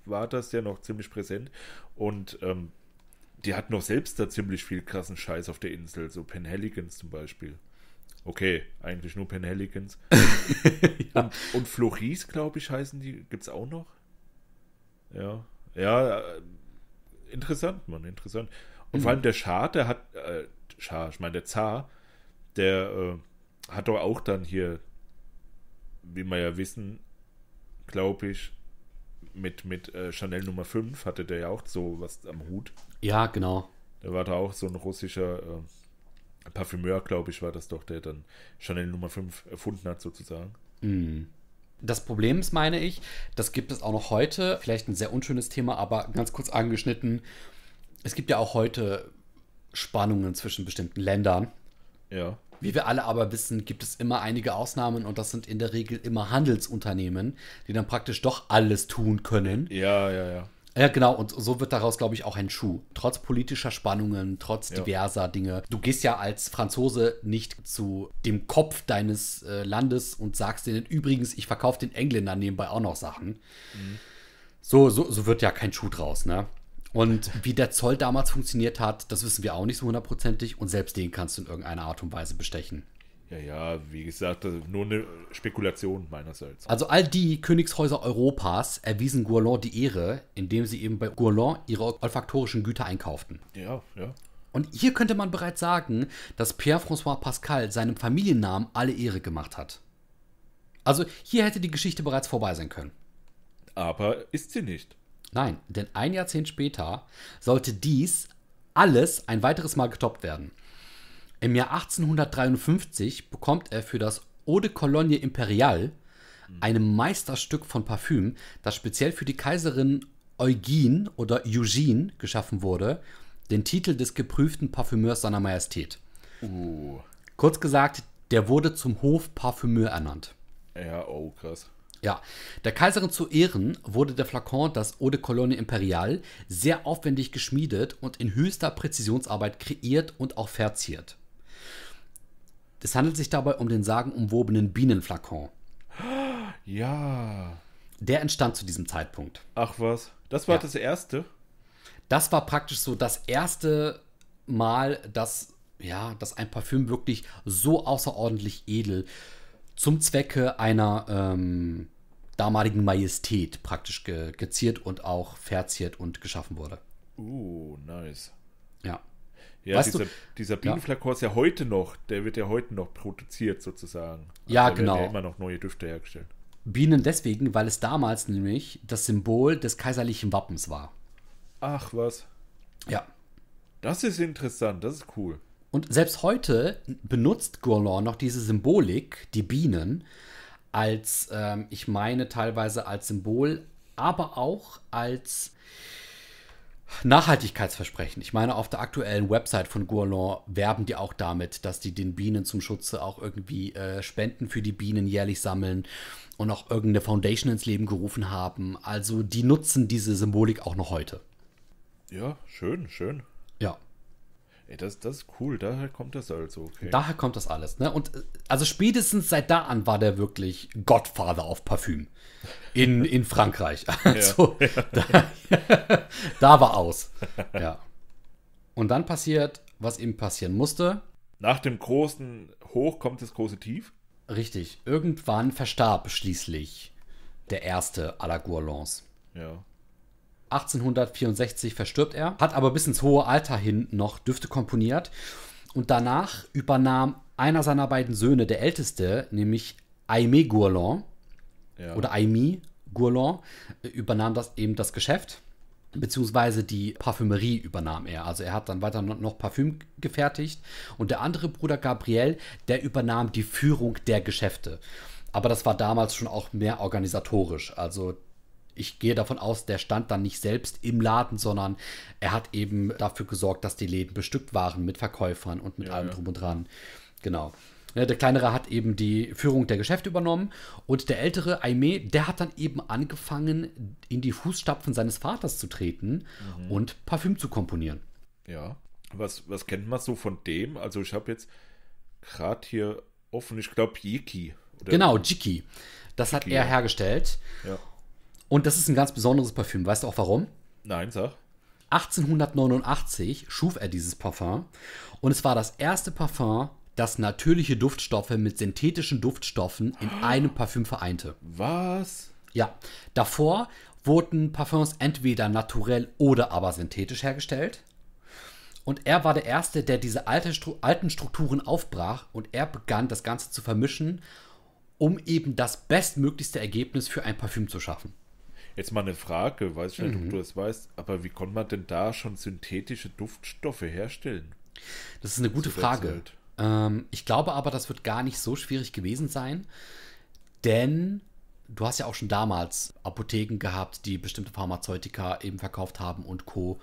war das ja noch ziemlich präsent. Und ähm, die hatten noch selbst da ziemlich viel krassen Scheiß auf der Insel, so Penhaligons zum Beispiel. Okay, eigentlich nur Penhaligons. und, und Floris, glaube ich, heißen die. Gibt's auch noch? Ja. Ja, äh, interessant, Mann, interessant. Und vor allem der Schah, der hat, äh, Schah, ich meine der Zar, der äh, hat doch auch dann hier, wie wir ja wissen, glaube ich, mit, mit äh, Chanel Nummer 5 hatte der ja auch so was am Hut. Ja, genau. Der war da auch so ein russischer äh, Parfümeur, glaube ich, war das doch, der dann Chanel Nummer 5 erfunden hat, sozusagen. Das Problem ist, meine ich, das gibt es auch noch heute, vielleicht ein sehr unschönes Thema, aber ganz kurz angeschnitten. Es gibt ja auch heute Spannungen zwischen bestimmten Ländern. Ja. Wie wir alle aber wissen, gibt es immer einige Ausnahmen und das sind in der Regel immer Handelsunternehmen, die dann praktisch doch alles tun können. Ja, ja, ja. Ja, genau, und so wird daraus, glaube ich, auch ein Schuh. Trotz politischer Spannungen, trotz Ja. diverser Dinge. Du gehst ja als Franzose nicht zu dem Kopf deines äh, Landes und sagst denen, übrigens, ich verkaufe den Engländern nebenbei auch noch Sachen. So, so, so wird ja kein Schuh draus, ne? Und wie der Zoll damals funktioniert hat, das wissen wir auch nicht so hundertprozentig. Und selbst den kannst du in irgendeiner Art und Weise bestechen. Ja, ja, wie gesagt, nur eine Spekulation meinerseits. Also all die Königshäuser Europas erwiesen Gourland die Ehre, indem sie eben bei Gourland ihre olfaktorischen Güter einkauften. Ja, ja. Und hier könnte man bereits sagen, dass Pierre-François Pascal seinem Familiennamen alle Ehre gemacht hat. Also hier hätte die Geschichte bereits vorbei sein können. Aber ist sie nicht. Nein, denn ein Jahrzehnt später sollte dies alles ein weiteres Mal getoppt werden. Im Jahr 1853 bekommt er für das Eau de Cologne Imperial, einem Meisterstück von Parfüm, das speziell für die Kaiserin Eugene oder Eugene geschaffen wurde, den Titel des geprüften Parfümeurs seiner Majestät. Uh, Kurz gesagt, der wurde zum Hofparfümeur ernannt. ja, oh, krass. Ja, der Kaiserin zu Ehren wurde der Flakon, das Eau de Cologne Imperial, sehr aufwendig geschmiedet und in höchster Präzisionsarbeit kreiert und auch verziert. Es handelt sich dabei um den sagenumwobenen Bienenflakon. Ja. Der entstand zu diesem Zeitpunkt. Ach was. Das war Ja. das erste? Das war praktisch so das erste Mal, dass, ja, dass ein Parfüm wirklich so außerordentlich edel zum Zwecke einer ähm, damaligen Majestät praktisch ge geziert und auch verziert und geschaffen wurde. Uh, nice. Ja. Ja, Weißt du- dieser, dieser Bienenflakon ist ja heute noch, der wird ja heute noch produziert sozusagen. Ja, da werden genau. Ja immer noch neue Düfte hergestellt. Bienen deswegen, weil es damals nämlich das Symbol des kaiserlichen Wappens war. Ach was. Ja. Das ist interessant, das ist cool. Und selbst heute benutzt Gourland noch diese Symbolik, die Bienen, als, ähm, ich meine, teilweise als Symbol, aber auch als Nachhaltigkeitsversprechen. Ich meine, auf der aktuellen Website von Gourland werben die auch damit, dass die den Bienen zum Schutze auch irgendwie äh, Spenden für die Bienen jährlich sammeln und auch irgendeine Foundation ins Leben gerufen haben. Also die nutzen diese Symbolik auch noch heute. Ja, schön, schön. Ja. Ey, das, das ist cool, daher kommt das also, okay. Daher kommt das alles. Ne? Und äh, also spätestens seit da an war der wirklich Godfather auf Parfüm. In, in Frankreich. Also, da, da war aus. Ja. Und dann passiert, was ihm passieren musste. Nach dem großen Hoch kommt das große Tief. Richtig. Irgendwann verstarb schließlich der erste aller Gourlands. Ja. 1864 verstirbt er, hat aber bis ins hohe Alter hin noch Düfte komponiert. Und danach übernahm einer seiner beiden Söhne, der älteste, nämlich Aimé Gourland, ja. oder Aimé Gourland, äh, übernahm das eben das Geschäft. Beziehungsweise die Parfümerie übernahm er. Also er hat dann weiter noch Parfüm gefertigt. Und der andere Bruder Gabriel, der übernahm die Führung der Geschäfte. Aber das war damals schon auch mehr organisatorisch. Also ich gehe davon aus, der stand dann nicht selbst im Laden, sondern er hat eben dafür gesorgt, dass die Läden bestückt waren mit Verkäufern und mit Ja, allem drum und dran. Genau. Ja, der kleinere hat eben die Führung der Geschäfte übernommen und der ältere Aimé, der hat dann eben angefangen, in die Fußstapfen seines Vaters zu treten Mhm. und Parfüm zu komponieren. Ja. Was, was kennt man so von dem? Also ich habe jetzt gerade hier offen, ich glaube. Oder- Genau, Jiki. Das hat Jiki, er ja. hergestellt Ja. Und das ist ein ganz besonderes Parfüm. Weißt du auch warum? Nein, sag. 1889 schuf er dieses Parfum und es war das erste Parfum, das natürliche Duftstoffe mit synthetischen Duftstoffen in einem Parfüm vereinte. Was? Ja, davor wurden Parfums entweder naturell oder aber synthetisch hergestellt. Und er war der Erste, der diese alte Stru alten Strukturen aufbrach und er begann das Ganze zu vermischen, um eben das bestmöglichste Ergebnis für ein Parfüm zu schaffen. Jetzt mal eine Frage, weiß ich nicht, Mhm. ob du das weißt, aber wie konnte man denn da schon synthetische Duftstoffe herstellen? Das ist eine gute Frage. Ähm, ich glaube aber, das wird gar nicht so schwierig gewesen sein, denn du hast ja auch schon damals Apotheken gehabt, die bestimmte Pharmazeutika eben verkauft haben und Co.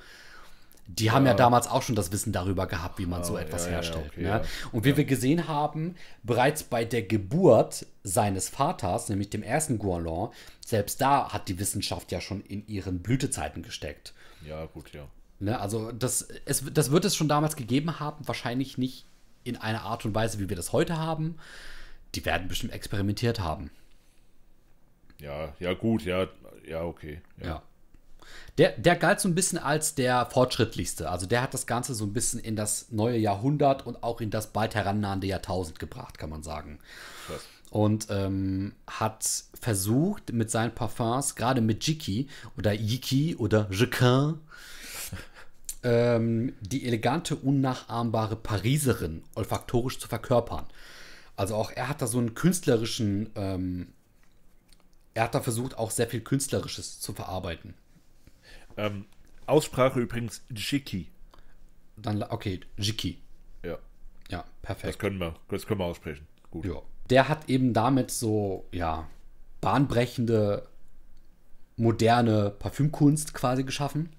Die haben ja damals auch schon das Wissen darüber gehabt, wie man so Ah, etwas ja, ja, herstellt. okay, ne? ja. Und wie wir gesehen haben, bereits bei der Geburt seines Vaters, nämlich dem ersten Gourland, selbst da hat die Wissenschaft ja schon in ihren Blütezeiten gesteckt. Ja, gut, ja. Ne, also das, es, das wird es schon damals gegeben haben, wahrscheinlich nicht in einer Art und Weise, wie wir das heute haben. Die werden bestimmt experimentiert haben. Ja, ja, gut, ja, ja, okay. Ja. Der, der galt so ein bisschen als der fortschrittlichste. Also der hat das Ganze so ein bisschen in das neue Jahrhundert und auch in das bald herannahende Jahrtausend gebracht, kann man sagen. Krass. Und ähm, hat versucht mit seinen Parfums, gerade mit Jiki oder Yiki oder Jequin, ähm, die elegante, unnachahmbare Pariserin olfaktorisch zu verkörpern. Also auch er hat da so einen künstlerischen, ähm, er hat da versucht, auch sehr viel Künstlerisches zu verarbeiten. Ähm, Aussprache übrigens Jiki. Dann, okay, Jiki. Ja, Ja, das perfekt. können wir, das können wir aussprechen. Gut. Ja. Der hat eben damit so, ja, bahnbrechende, moderne Parfümkunst quasi geschaffen.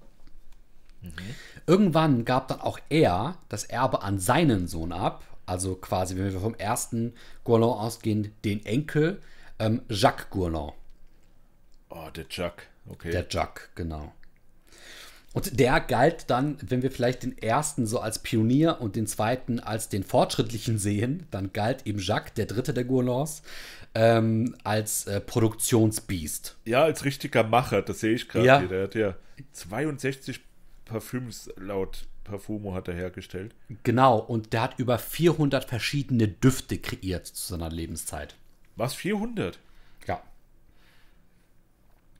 Irgendwann gab dann auch er das Erbe an seinen Sohn ab. Also quasi, wenn wir vom ersten Gourland ausgehen, den Enkel, ähm, Jacques Gourland. Oh, der Chuck. Okay. Der Jacques, genau. Und der galt dann, wenn wir vielleicht den ersten so als Pionier und den zweiten als den fortschrittlichen sehen, dann galt eben Jacques, der dritte der Gourlands, ähm, als äh, Produktionsbiest. ja, als richtiger Macher, das sehe ich gerade Ja. hier. Der hat ja 62 Parfüms laut Parfumo hat er hergestellt. Genau, und der hat über 400 verschiedene Düfte kreiert zu seiner Lebenszeit. Was? 400?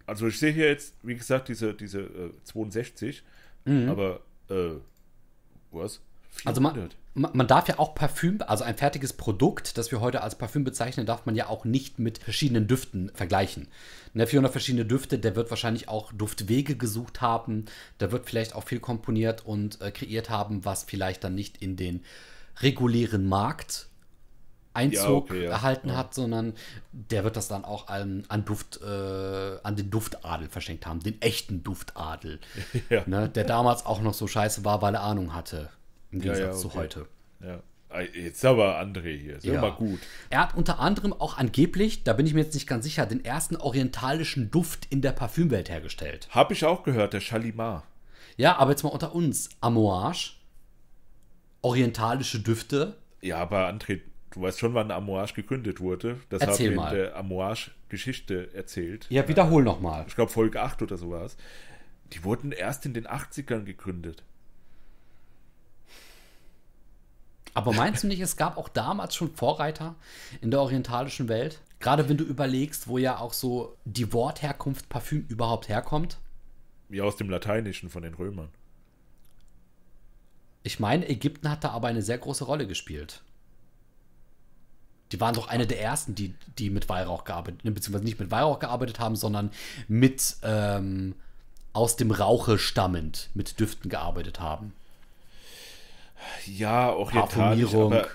Also ich sehe hier jetzt, wie gesagt, diese, diese äh, 62, aber äh, was? 400? Mhm. Also man, man man darf ja auch Parfüm, also ein fertiges Produkt, das wir heute als Parfüm bezeichnen, darf man ja auch nicht mit verschiedenen Düften vergleichen. Ne, 400 verschiedene Düfte, der wird wahrscheinlich auch Duftwege gesucht haben, der wird vielleicht auch viel komponiert und äh, kreiert haben, was vielleicht dann nicht in den regulären Markt Einzug Ja, okay, ja. erhalten hat, sondern der wird das dann auch an, an Duft, äh, an den Duftadel verschenkt haben, den echten Duftadel, Ja. ne, der damals auch noch so scheiße war, weil er Ahnung hatte, im Ja, Gegensatz ja, zu okay. heute. Ja. Jetzt aber André hier. Ist ja. Ja. mal gut. Er hat unter anderem auch angeblich, da bin ich mir jetzt nicht ganz sicher, den ersten orientalischen Duft in der Parfümwelt hergestellt. Habe ich auch gehört, der Chalimar. Ja, aber jetzt mal unter uns. Amouage, orientalische Düfte. Ja, aber André, du weißt schon, wann Amouage gegründet wurde. Das Erzähl wir mal. in der Amouage-Geschichte erzählt. Ja, wiederhol nochmal. Ich glaube, Folge 8 oder so war es. Die wurden erst in den 80ern gegründet. Aber meinst du nicht, es gab auch damals schon Vorreiter in der orientalischen Welt? Gerade wenn du überlegst, wo ja auch so die Wortherkunft Parfüm überhaupt herkommt. Wie aus dem Lateinischen von den Römern. Ich meine, Ägypten hat da aber eine sehr große Rolle gespielt. Die waren doch eine der ersten, die, die mit Weihrauch gearbeitet, ne, beziehungsweise nicht mit Weihrauch gearbeitet haben, sondern mit ähm, aus dem Rauche stammend mit Düften gearbeitet haben. Ja, orientalisch, aber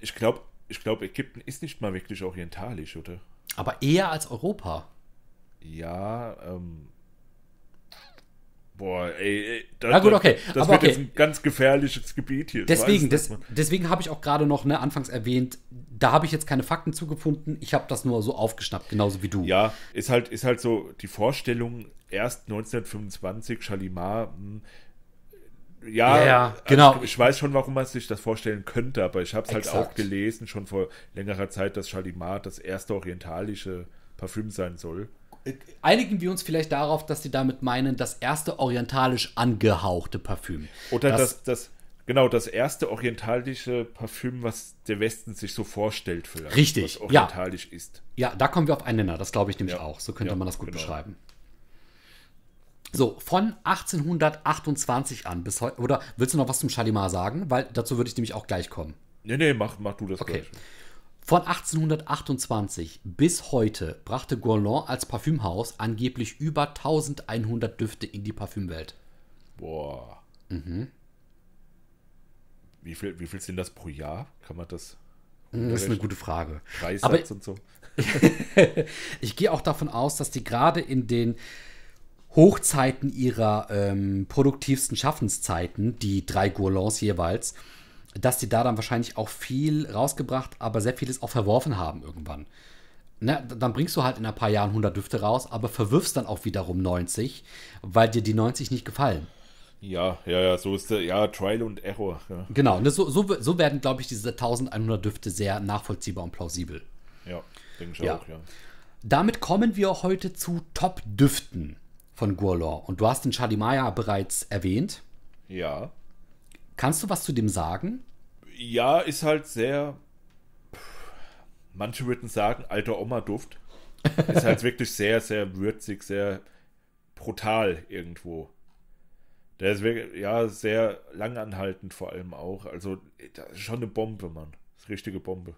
ich glaube, ich glaub, Ägypten ist nicht mal wirklich orientalisch, oder? Aber eher als Europa. Ja, ähm. Boah, ey, das, Na gut, okay, Das aber wird okay. jetzt ein ganz gefährliches Gebiet hier. Deswegen, des, deswegen habe ich auch gerade noch ne, anfangs erwähnt, da habe ich jetzt keine Fakten zugefunden. Ich habe das nur so aufgeschnappt, genauso wie du. Ja, ist halt, ist halt so die Vorstellung, erst 1925, Chalimar, hm, ja, Ja, ja, also genau. Ich weiß schon, warum man sich das vorstellen könnte, aber ich habe es halt auch gelesen, schon vor längerer Zeit, dass Chalimar das erste orientalische Parfüm sein soll. Einigen wir uns vielleicht darauf, dass sie damit meinen, das erste orientalisch angehauchte Parfüm. Oder das, das, genau, das erste orientalische Parfüm, was der Westen sich so vorstellt, vielleicht. Richtig, Was ja. orientalisch ist. Ja, da kommen wir auf einen Nenner, das glaube ich nämlich Ja. auch. So könnte Ja, man das gut genau. beschreiben. So, von 1828 an bis heute, oder willst du noch was zum Chalimar sagen? Weil dazu würde ich nämlich auch gleich kommen. Nee, nee, mach, mach du das Okay. gleich. Von 1828 bis heute brachte Guerlain als Parfümhaus angeblich über 1100 Düfte in die Parfümwelt. Boah. Mhm. Wie viel, wie viel sind das pro Jahr? Kann man das? Das ist eine gute Frage. Preissatz Aber und so. ich gehe auch davon aus, dass die gerade in den Hochzeiten ihrer ähm, produktivsten Schaffenszeiten, die drei Gourlands jeweils, dass die da dann wahrscheinlich auch viel rausgebracht, aber sehr vieles auch verworfen haben irgendwann. Ne, dann bringst du halt in ein paar Jahren 100 Düfte raus, aber verwirfst dann auch wiederum 90, weil dir die 90 nicht gefallen. Ja, ja, ja, so ist der, ja, Trial und Error. Ja, Genau, ne, so, so, so werden, glaube ich, diese 1100 Düfte sehr nachvollziehbar und plausibel. ja denke ich Ja. auch, ja. Damit kommen wir heute zu Top-Düften von Guerlain. Und du hast den Chalimaya bereits erwähnt. Ja. Kannst du was zu dem sagen? Ja, ist halt sehr. Manche würden sagen, alter Oma-Duft. ist halt wirklich sehr, sehr würzig, sehr brutal irgendwo. Der ist wirklich, ja, sehr langanhaltend vor allem auch. Also, das ist schon eine Bombe, Mann. Das ist richtige Bombe.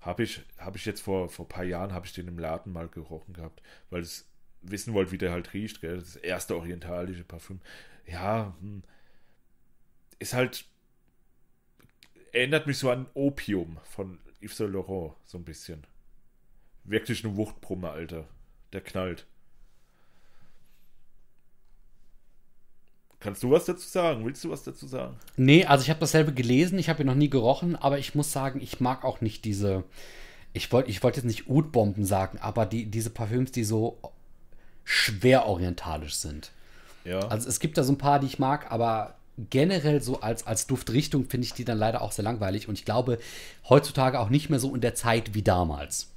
Habe ich, hab ich jetzt vor, vor ein paar Jahren, habe ich den im Laden mal gerochen gehabt, weil ich wissen wollte, wie der halt riecht, gell? Das erste orientalische Parfüm. Ja, hm. ist halt, erinnert mich so an Opium von Yves Saint Laurent, so ein bisschen. Wirklich eine Wuchtbrumme, Alter. Der knallt. Kannst du was dazu sagen? Willst du was dazu sagen? Nee, also ich habe dasselbe gelesen, ich habe ihn noch nie gerochen, aber ich muss sagen, ich mag auch nicht diese. Ich wollte ich wollt jetzt nicht Utbomben sagen, aber die, diese Parfüms, die so schwer orientalisch sind. Ja. Also es gibt da so ein paar, die ich mag, aber generell so als, als Duftrichtung finde ich die dann leider auch sehr langweilig und ich glaube heutzutage auch nicht mehr so in der Zeit wie damals.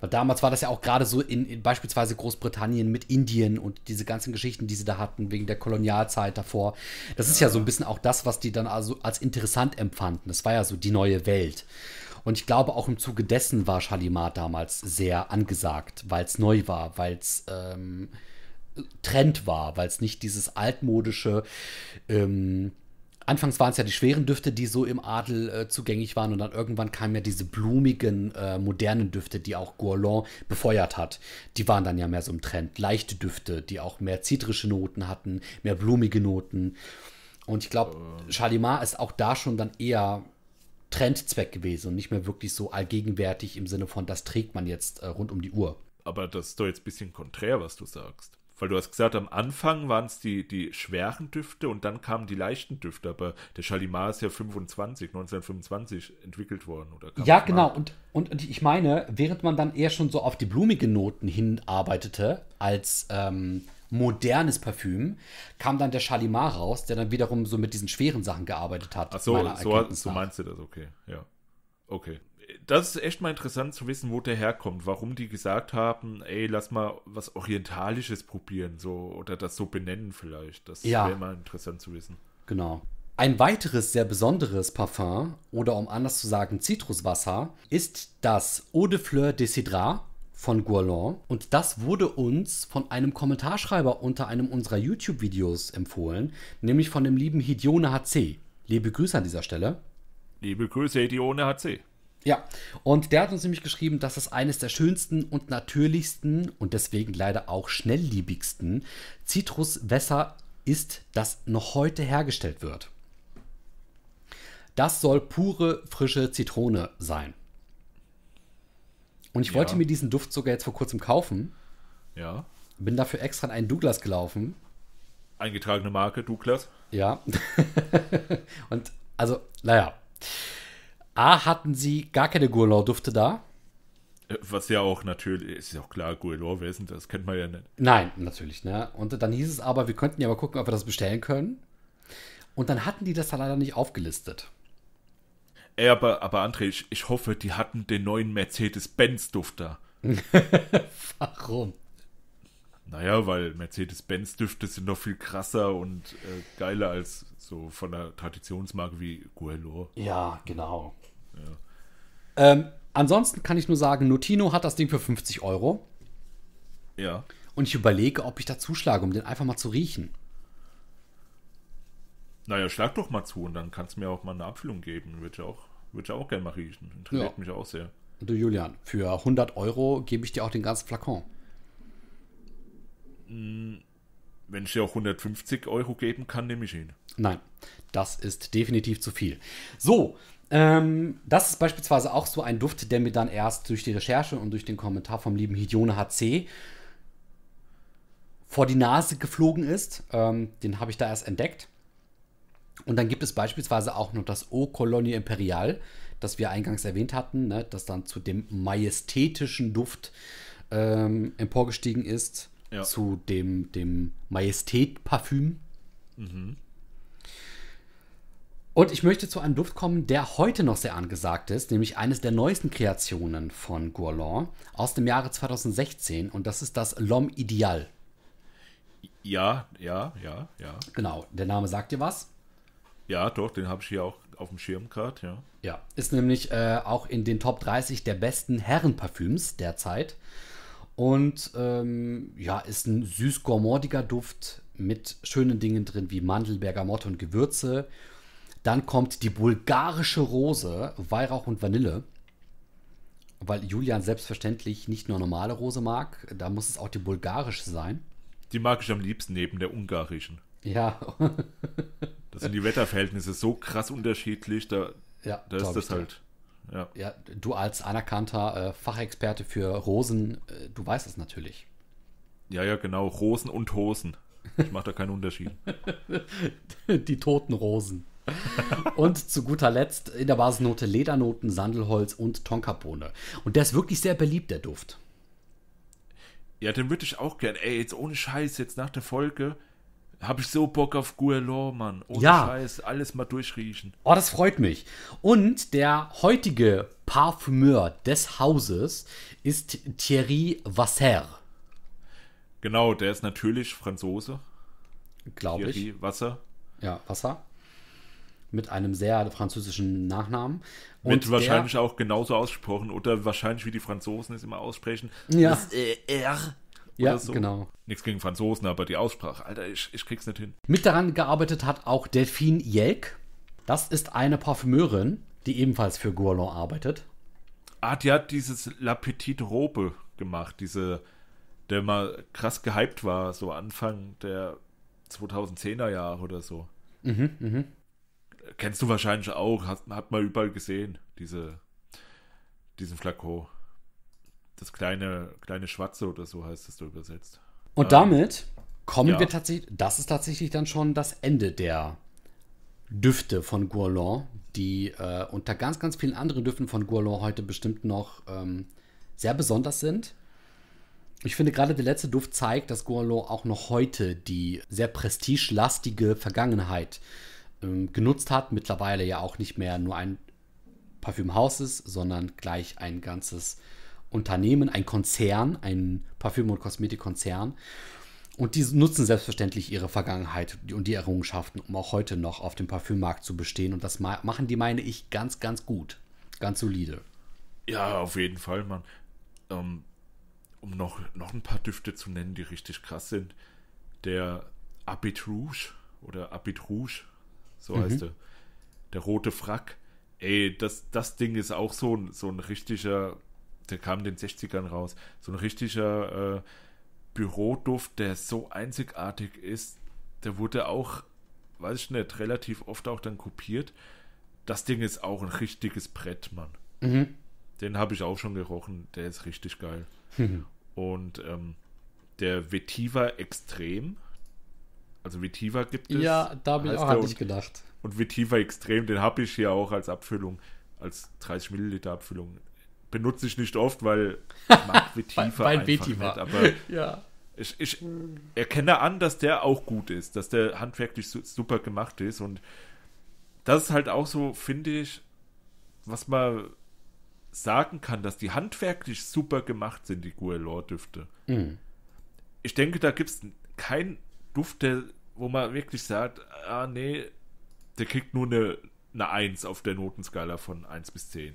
Weil damals war das ja auch gerade so in, in, beispielsweise Großbritannien mit Indien und diese ganzen Geschichten, die sie da hatten, wegen der Kolonialzeit davor. Das ist ja so ein bisschen auch das, was die dann also als interessant empfanden. Das war ja so die neue Welt. Und ich glaube, auch im Zuge dessen war Shalimar damals sehr angesagt, weil es neu war, weil es ähm, Trend war, weil es nicht dieses altmodische ähm, Anfangs waren es ja die schweren Düfte, die so im Adel äh, zugänglich waren und dann irgendwann kamen ja diese blumigen, äh, modernen Düfte, die auch Gourlon befeuert hat. Die waren dann ja mehr so im Trend. Leichte Düfte, die auch mehr zitrische Noten hatten, mehr blumige Noten. Und ich glaube, ähm. Chalimar ist auch da schon dann eher Trendzweck gewesen und nicht mehr wirklich so allgegenwärtig im Sinne von, das trägt man jetzt äh, rund um die Uhr. Aber das ist doch jetzt ein bisschen konträr, was du sagst. Weil du hast gesagt, am Anfang waren es die, die schweren Düfte und dann kamen die leichten Düfte. Aber der Chalimar ist ja 25, 1925 entwickelt worden. Oder ja, genau. Und, und, und, ich meine, während man dann eher schon so auf die blumigen Noten hinarbeitete, als ähm, modernes Parfüm, kam dann der Chalimar raus, der dann wiederum so mit diesen schweren Sachen gearbeitet hat. Ach so, so, so meinst du das, okay. Ja. Okay das ist echt mal interessant zu wissen, wo der herkommt, warum die gesagt haben, ey, lass mal was Orientalisches probieren, so oder das so benennen vielleicht. Das ja. wäre mal interessant zu wissen. Genau. Ein weiteres sehr besonderes Parfum, oder um anders zu sagen Zitruswasser, ist das Eau de Fleur de Cidra von Guerlain. Und das wurde uns von einem Kommentarschreiber unter einem unserer YouTube-Videos empfohlen, nämlich von dem lieben Hidione HC. Liebe Grüße an dieser Stelle. Liebe Grüße, Hidione HC. Ja, und der hat uns nämlich geschrieben, dass es eines der schönsten und natürlichsten und deswegen leider auch schnellliebigsten Zitruswässer ist, das noch heute hergestellt wird. Das soll pure, frische Zitrone sein. Und ich ja. wollte mir diesen Duft sogar jetzt vor kurzem kaufen. Ja. Bin dafür extra in einen Douglas gelaufen. Eingetragene Marke, Douglas. Ja. und also, naja. A, hatten sie gar keine Gourlaud-Dufte da. Äh, was ja auch natürlich, ist ja auch klar, Gourlaud, wer ist denn das? Kennt man ja nicht. Nein, natürlich, ne? Und dann hieß es aber, wir könnten ja mal gucken, ob wir das bestellen können. Und dann hatten die das da leider nicht aufgelistet. Ey, aber, aber André, ich, ich hoffe, die hatten den neuen Mercedes-Benz-Duft da. Warum? Naja, weil Mercedes-Benz-Düfte sind noch viel krasser und äh, geiler als so von der Traditionsmarke wie Guello. Ja, genau. Ja. Ähm, ansonsten kann ich nur sagen, Notino hat das Ding für 50 Euro. Ja. Und ich überlege, ob ich da zuschlage, um den einfach mal zu riechen. Naja, schlag doch mal zu und dann kannst du mir auch mal eine Abfüllung geben. Würde ich auch, würd ich auch gerne mal riechen. Interessiert ja. mich auch sehr. Du Julian, für 100 Euro gebe ich dir auch den ganzen Flakon. Wenn ich dir auch 150 Euro geben kann, nehme ich ihn. Nein, das ist definitiv zu viel. So, ähm, das ist beispielsweise auch so ein Duft, der mir dann erst durch die Recherche und durch den Kommentar vom lieben Hidione HC vor die Nase geflogen ist. Ähm, den habe ich da erst entdeckt. Und dann gibt es beispielsweise auch noch das Eau Colonie Imperial, das wir eingangs erwähnt hatten, ne, das dann zu dem majestätischen Duft ähm, emporgestiegen ist, ja. zu dem, dem Majestät-Parfüm. Mhm. Und ich möchte zu einem Duft kommen, der heute noch sehr angesagt ist, nämlich eines der neuesten Kreationen von Guerlain aus dem Jahre 2016 und das ist das L'Homme Ideal. Ja, ja, ja, ja. Genau, der Name sagt dir was? Ja, doch, den habe ich hier auch auf dem Schirm gerade, ja. Ja, ist nämlich äh, auch in den Top 30 der besten Herrenparfüms derzeit. Und ähm, ja, ist ein süß-gourmandiger Duft mit schönen Dingen drin wie Mandel, Bergamotte und Gewürze. Dann kommt die bulgarische Rose, Weihrauch und Vanille. Weil Julian selbstverständlich nicht nur normale Rose mag, da muss es auch die bulgarische sein. Die mag ich am liebsten neben der ungarischen. Ja, Da sind die Wetterverhältnisse so krass unterschiedlich, da, ja da ist das halt. Ja. Ja, du als anerkannter äh, Fachexperte für Rosen, äh, du weißt es natürlich. ja, ja, genau. Rosen und Hosen. Ich mache da keinen Unterschied. Die toten Rosen. und zu guter Letzt in der Basisnote Ledernoten, Sandelholz und Tonkabohne. Und der ist wirklich sehr beliebt, der Duft. Ja, den würde ich auch gern. Ey, jetzt ohne Scheiß, jetzt nach der Folge habe ich so Bock auf Guerlain, Mann. Ohne Ja. Scheiß, alles mal durchriechen. Oh, das freut mich. Und der heutige Parfümeur des Hauses ist Thierry Vasser, Genau, der ist natürlich Franzose. glaube ich. Thierry Wasser. Ja, Wasser. Mit einem sehr französischen Nachnamen. Wird der- wahrscheinlich auch genauso ausgesprochen oder wahrscheinlich wie die Franzosen es immer aussprechen. Ja. Das äh, R. Ja, so. genau. Nichts gegen Franzosen, aber die Aussprache, Alter, ich, ich krieg's nicht hin. Mit daran gearbeitet hat auch Delphine Jelk. Das ist eine Parfümeurin, die ebenfalls für Guerlain arbeitet. Ah, die hat dieses La Petite Robe gemacht, diese, der mal krass gehypt war, so Anfang der 2010er Jahre oder so. Mhm, Kennst du wahrscheinlich auch, hat, hat man überall gesehen, diese, diesen Flakon. Das kleine, kleine Schwarze oder so heißt es da übersetzt. Und damit kommen ja. wir tatsächlich, das ist tatsächlich dann schon das Ende der Düfte von Guerlain, die äh, unter ganz, ganz vielen anderen Düften von Guerlain heute bestimmt noch ähm, sehr besonders sind. Ich finde gerade der letzte Duft zeigt, dass Guerlain auch noch heute die sehr prestigelastige Vergangenheit ähm, genutzt hat. Mittlerweile ja auch nicht mehr nur ein Parfümhaus ist, sondern gleich ein ganzes Unternehmen, ein Konzern, ein Parfüm- und Kosmetikkonzern. Und die nutzen selbstverständlich ihre Vergangenheit und die Errungenschaften, um auch heute noch auf dem Parfümmarkt zu bestehen. Und das ma machen die, meine ich, ganz, ganz gut. Ganz solide. Ja, auf jeden Fall, Mann. Ähm, um noch, noch ein paar Düfte zu nennen, die richtig krass sind. Der Abit Rouge oder Abit Rouge, so heißt er. Der rote Frack. Ey, das, das Ding ist auch so ein, so ein richtiger, der kam in den 60ern raus, so ein richtiger äh, Büroduft, der so einzigartig ist. Der wurde auch, weiß ich nicht, relativ oft auch dann kopiert. Das Ding ist auch ein richtiges Brett, Mann. Den habe ich auch schon gerochen. Der ist richtig geil. Und ähm, der Vetiva Extrem. Also Vetiva gibt es. Ja, da habe ich auch an dich gedacht. und Vetiva Extrem, den habe ich hier auch als Abfüllung, als 30 Milliliter Abfüllung. Benutze ich nicht oft, weil ich mag Vetiva Weil einfach Vetiva. nicht. Aber Ja. ich, ich erkenne an, dass der auch gut ist, dass der handwerklich su super gemacht ist. Und das ist halt auch so, finde ich, was man sagen kann, dass die handwerklich super gemacht sind, die Guerlain-Düfte. Mhm. Ich denke, da gibt es keinen Duft, der, wo man wirklich sagt, ah nee, der kriegt nur eine, eine 1 auf der Notenskala von 1 bis 10.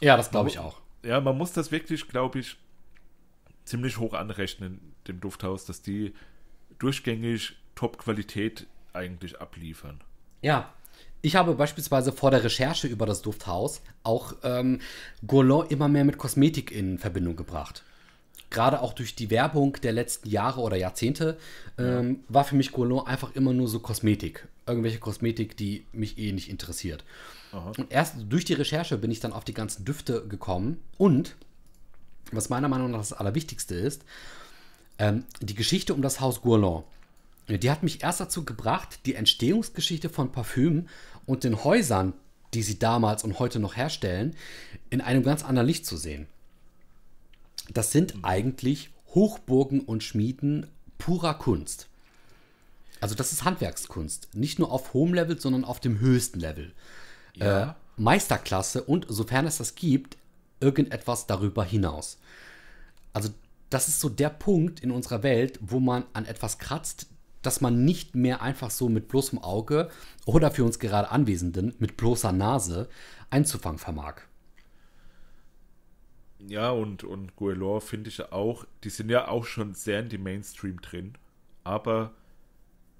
Ja, das glaube ich auch. Ja, man muss das wirklich, glaube ich, ziemlich hoch anrechnen, dem Dufthaus, dass die durchgängig Top-Qualität eigentlich abliefern. Ja. Ich habe beispielsweise vor der Recherche über das Dufthaus auch ähm, Guerlain immer mehr mit Kosmetik in Verbindung gebracht. Gerade auch durch die Werbung der letzten Jahre oder Jahrzehnte ähm, war für mich Guerlain einfach immer nur so Kosmetik. Irgendwelche Kosmetik, die mich eh nicht interessiert. Und erst durch die Recherche bin ich dann auf die ganzen Düfte gekommen und was meiner Meinung nach das Allerwichtigste ist, ähm, die Geschichte um das Haus Guerlain. Die hat mich erst dazu gebracht, die Entstehungsgeschichte von Parfüm und den Häusern, die sie damals und heute noch herstellen, in einem ganz anderen Licht zu sehen. Das sind eigentlich Hochburgen und Schmieden purer Kunst. Also das ist Handwerkskunst. Nicht nur auf hohem Level, sondern auf dem höchsten Level. Ja. Äh, Meisterklasse und, sofern es das gibt, irgendetwas darüber hinaus. Also das ist so der Punkt in unserer Welt, wo man an etwas kratzt, das man nicht mehr einfach so mit bloßem Auge oder für uns gerade Anwesenden mit bloßer Nase einzufangen vermag. Ja, und, und Guelor finde ich auch, die sind ja auch schon sehr in die Mainstream drin, aber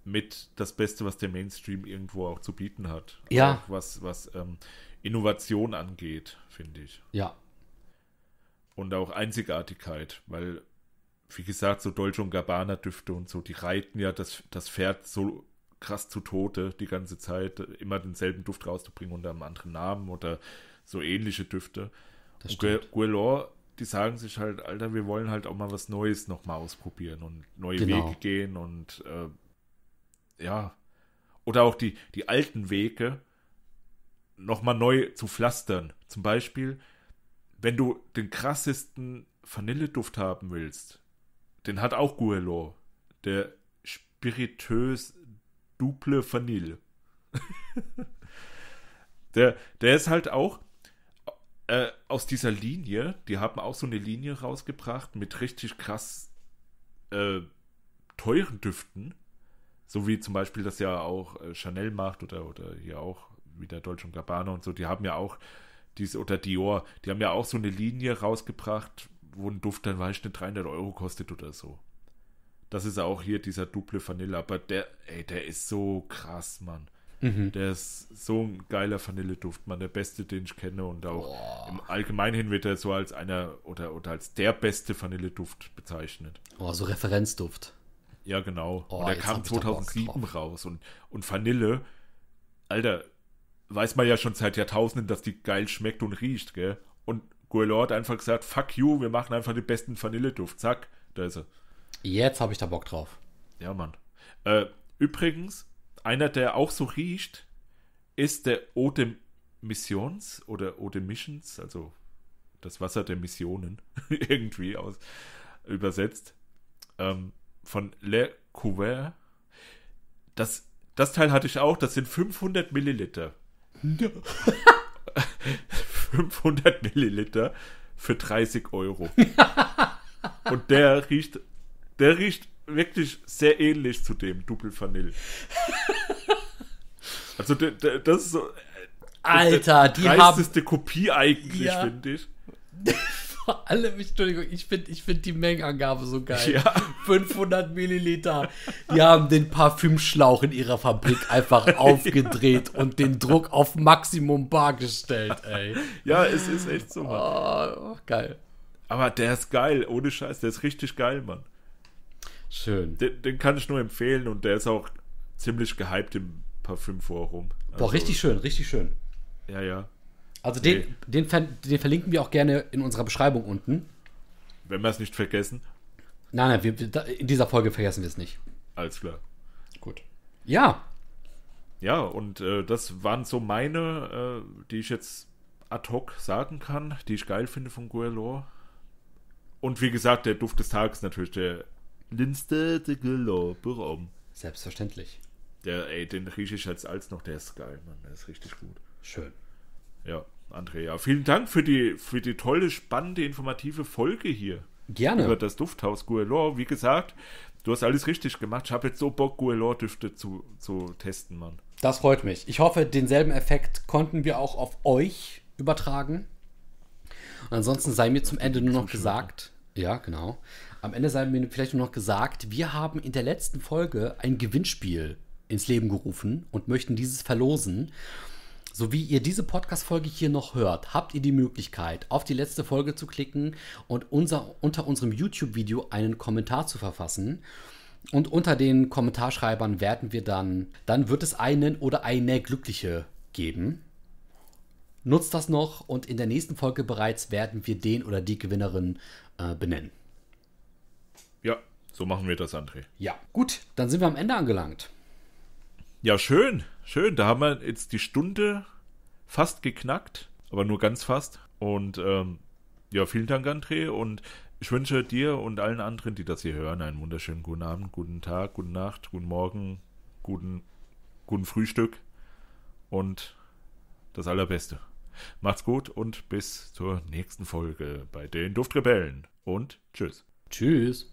mit das Beste, was der Mainstream irgendwo auch zu bieten hat. Ja. Auch was, was ähm, Innovation angeht, finde ich. Ja, Und auch Einzigartigkeit, weil, wie gesagt, so Dolce und Gabbana Düfte und so, die reiten ja das, das Pferd so krass zu Tode die ganze Zeit, immer denselben Duft rauszubringen unter einem anderen Namen oder so ähnliche Düfte. Das stimmt. Guelor, die sagen sich halt, Alter, wir wollen halt auch mal was Neues nochmal ausprobieren und neue Genau. Wege gehen und äh, ja. Oder auch die, die alten Wege nochmal neu zu pflastern. Zum Beispiel, wenn du den krassesten Vanilleduft haben willst, den hat auch Guelor. Der spirituös Duple Vanille. der, der ist halt auch äh, aus dieser Linie, die haben auch so eine Linie rausgebracht mit richtig krass äh, teuren Düften. So wie zum Beispiel das ja auch äh, Chanel macht oder, oder hier auch wieder Dolce und Gabbana und so. Die haben ja auch diese, oder Dior, die haben ja auch so eine Linie rausgebracht, wo ein Duft dann, weiß ich nicht, 300 Euro kostet oder so. Das ist auch hier dieser Duple Vanille, aber der, ey, der ist so krass, Mann. Mhm. Der ist so ein geiler Vanilleduft, man, der beste, den ich kenne und auch im Allgemeinen wird er so als einer oder, oder als der beste Vanilleduft bezeichnet. Oh, so Referenzduft. Ja, genau. Oh, und er jetzt kam hab ich da Bock 2007 drauf. raus und, und Vanille, Alter, weiß man ja schon seit Jahrtausenden, dass die geil schmeckt und riecht, gell? Und Guelor hat einfach gesagt, fuck you, wir machen einfach den besten Vanilleduft. Zack, da ist er. Jetzt habe ich da Bock drauf. Ja, Mann. Äh, übrigens, einer, der auch so riecht, ist der Eau de Missions oder Eau de Missions, also das Wasser der Missionen, irgendwie aus übersetzt, ähm, von Le Couvert. Das, das Teil hatte ich auch, das sind 500 Milliliter. 500 Milliliter für 30 Euro. Und der riecht, der riecht wirklich sehr ähnlich zu dem Double Vanille. Also der, der, das ist so Alter, die haben dreisteste Kopie eigentlich, Ja. finde ich. vor allem, Entschuldigung, ich finde ich find die Mengenangabe so geil. Ja. 500 Milliliter. Die haben den Parfümschlauch in ihrer Fabrik einfach aufgedreht und den Druck auf Maximum Bar gestellt, ey. Ja, es ist echt so, Mann. Oh, geil. Aber der ist geil, ohne Scheiß, der ist richtig geil, Mann. Schön. Den, den kann ich nur empfehlen und der ist auch ziemlich gehypt im Parfümforum. Also, Boah, richtig schön, richtig schön. Ja, ja. Also den, Nee. den, den verlinken wir auch gerne in unserer Beschreibung unten. Wenn wir es nicht vergessen, Nein, nein, wir, in dieser Folge vergessen wir es nicht. alles klar. Gut. Ja, Ja, und äh, das waren so meine, äh, die ich jetzt ad hoc sagen kann, die ich geil finde von Guerlain. Und wie gesagt, der Duft des Tages natürlich der Guerlain Baum. selbstverständlich. Der, ey, den rieche ich jetzt als noch, der ist geil, Mann, der ist richtig gut. Schön. Ja, Andrea, vielen Dank für die, für die tolle, spannende, informative Folge hier Gerne. über das Dufthaus Guerlain. Wie gesagt, du hast alles richtig gemacht. Ich habe jetzt so Bock, Guerlain-Düfte zu, zu testen, Mann. Das freut mich. Ich hoffe, denselben Effekt konnten wir auch auf euch übertragen. Und ansonsten sei mir zum Ende nur noch gesagt, ja, genau. Am Ende sei mir vielleicht nur noch gesagt, wir haben in der letzten Folge ein Gewinnspiel ins Leben gerufen und möchten dieses verlosen. So wie ihr diese Podcast-Folge hier noch hört, habt ihr die Möglichkeit, auf die letzte Folge zu klicken und unser, unter unserem YouTube-Video einen Kommentar zu verfassen. Und unter den Kommentarschreibern werden wir dann, dann wird es einen oder eine Glückliche geben. Nutzt das noch und in der nächsten Folge bereits werden wir den oder die Gewinnerin äh, benennen. Ja, so machen wir das, André. Ja, gut, dann sind wir am Ende angelangt. Ja, schön, schön. Da haben wir jetzt die Stunde fast geknackt, aber nur ganz fast. Und ähm, ja, vielen Dank, André. Und ich wünsche dir und allen anderen, die das hier hören, einen wunderschönen guten Abend, guten Tag, gute Nacht, guten Morgen, guten, guten Frühstück und das Allerbeste. Macht's gut und bis zur nächsten Folge bei den Duftrebellen und tschüss. Tschüss.